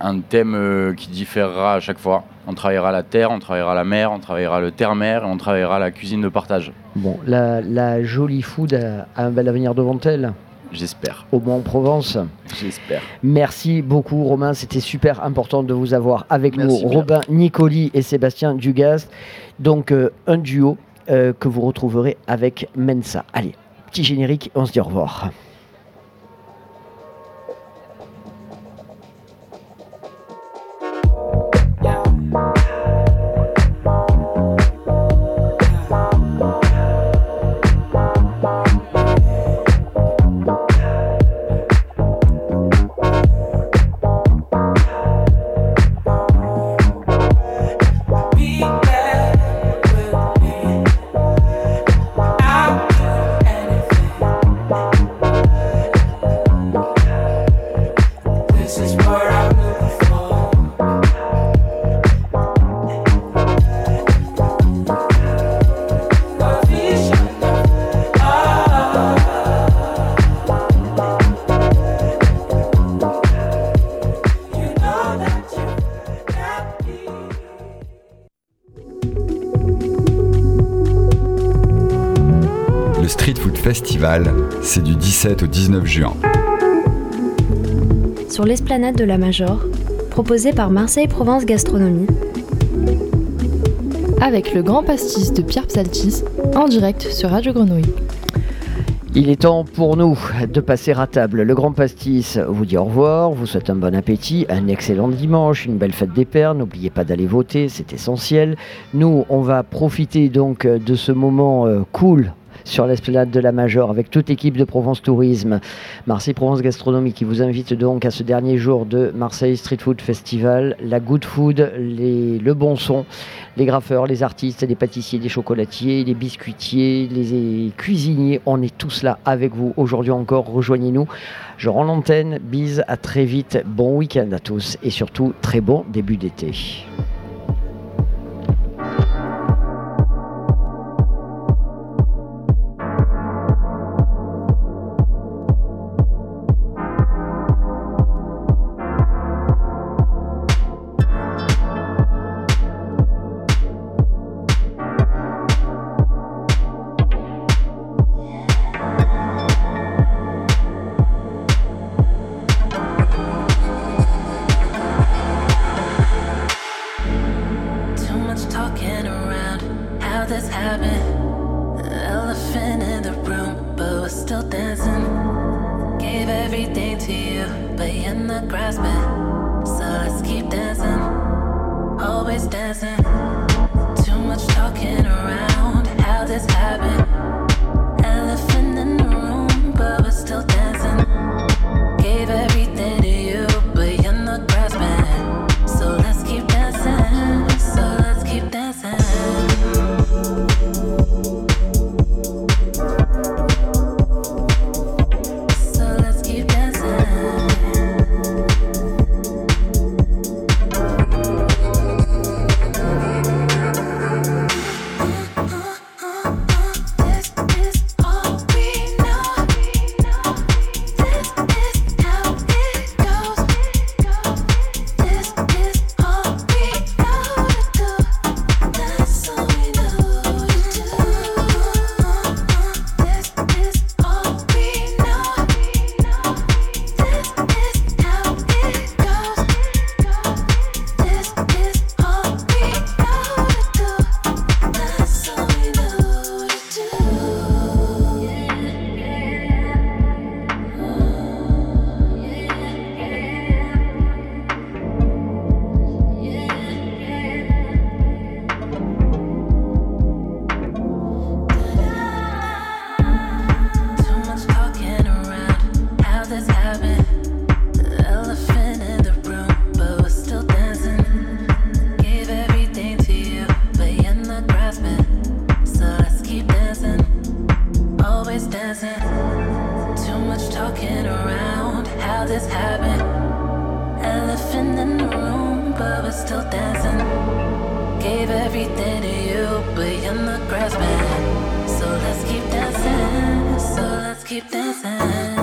Speaker 16: un thème euh, qui différera à chaque fois. On travaillera la terre, on travaillera la mer, on travaillera le terre-mer et on travaillera la cuisine de partage.
Speaker 4: Bon, la, la jolie food a, a un bel avenir devant elle,
Speaker 16: J'espère.
Speaker 4: au moins en Provence.
Speaker 16: J'espère.
Speaker 4: Merci beaucoup Romain, c'était super important de vous avoir avec
Speaker 16: Merci
Speaker 4: nous,
Speaker 16: bien.
Speaker 4: Robin Nicoli et Sébastien Dugast. Donc euh, un duo euh, que vous retrouverez avec Mensa. Allez, petit générique, on se dit au revoir.
Speaker 1: Festival, c'est du 17 au 19 juin.
Speaker 2: Sur l'esplanade de la Major, proposé par Marseille Provence Gastronomie.
Speaker 3: avec le grand pastis de Pierre Psaltis en direct sur Radio Grenouille.
Speaker 4: Il est temps pour nous de passer à table. Le Grand Pastis vous dit au revoir, vous souhaite un bon appétit, un excellent dimanche, une belle fête des pères. N'oubliez pas d'aller voter, c'est essentiel. Nous, on va profiter donc de ce moment euh, cool sur l'esplanade de la Major avec toute l'équipe de Provence Tourisme, Marseille Provence Gastronomie qui vous invite donc à ce dernier jour de Marseille Street Food Festival, la Good Food, les- le bon son, les graffeurs, les artistes, les pâtissiers, les chocolatiers, les biscuitiers, les cuisiniers, on est tous là avec vous aujourd'hui encore, rejoignez-nous. Je rends l'antenne, bise, à très vite, bon week-end à tous et surtout très bon début d'été.
Speaker 17: grasp it. Still dancing. Gave everything to you, but you're not grasping. So let's keep dancing. So let's keep dancing.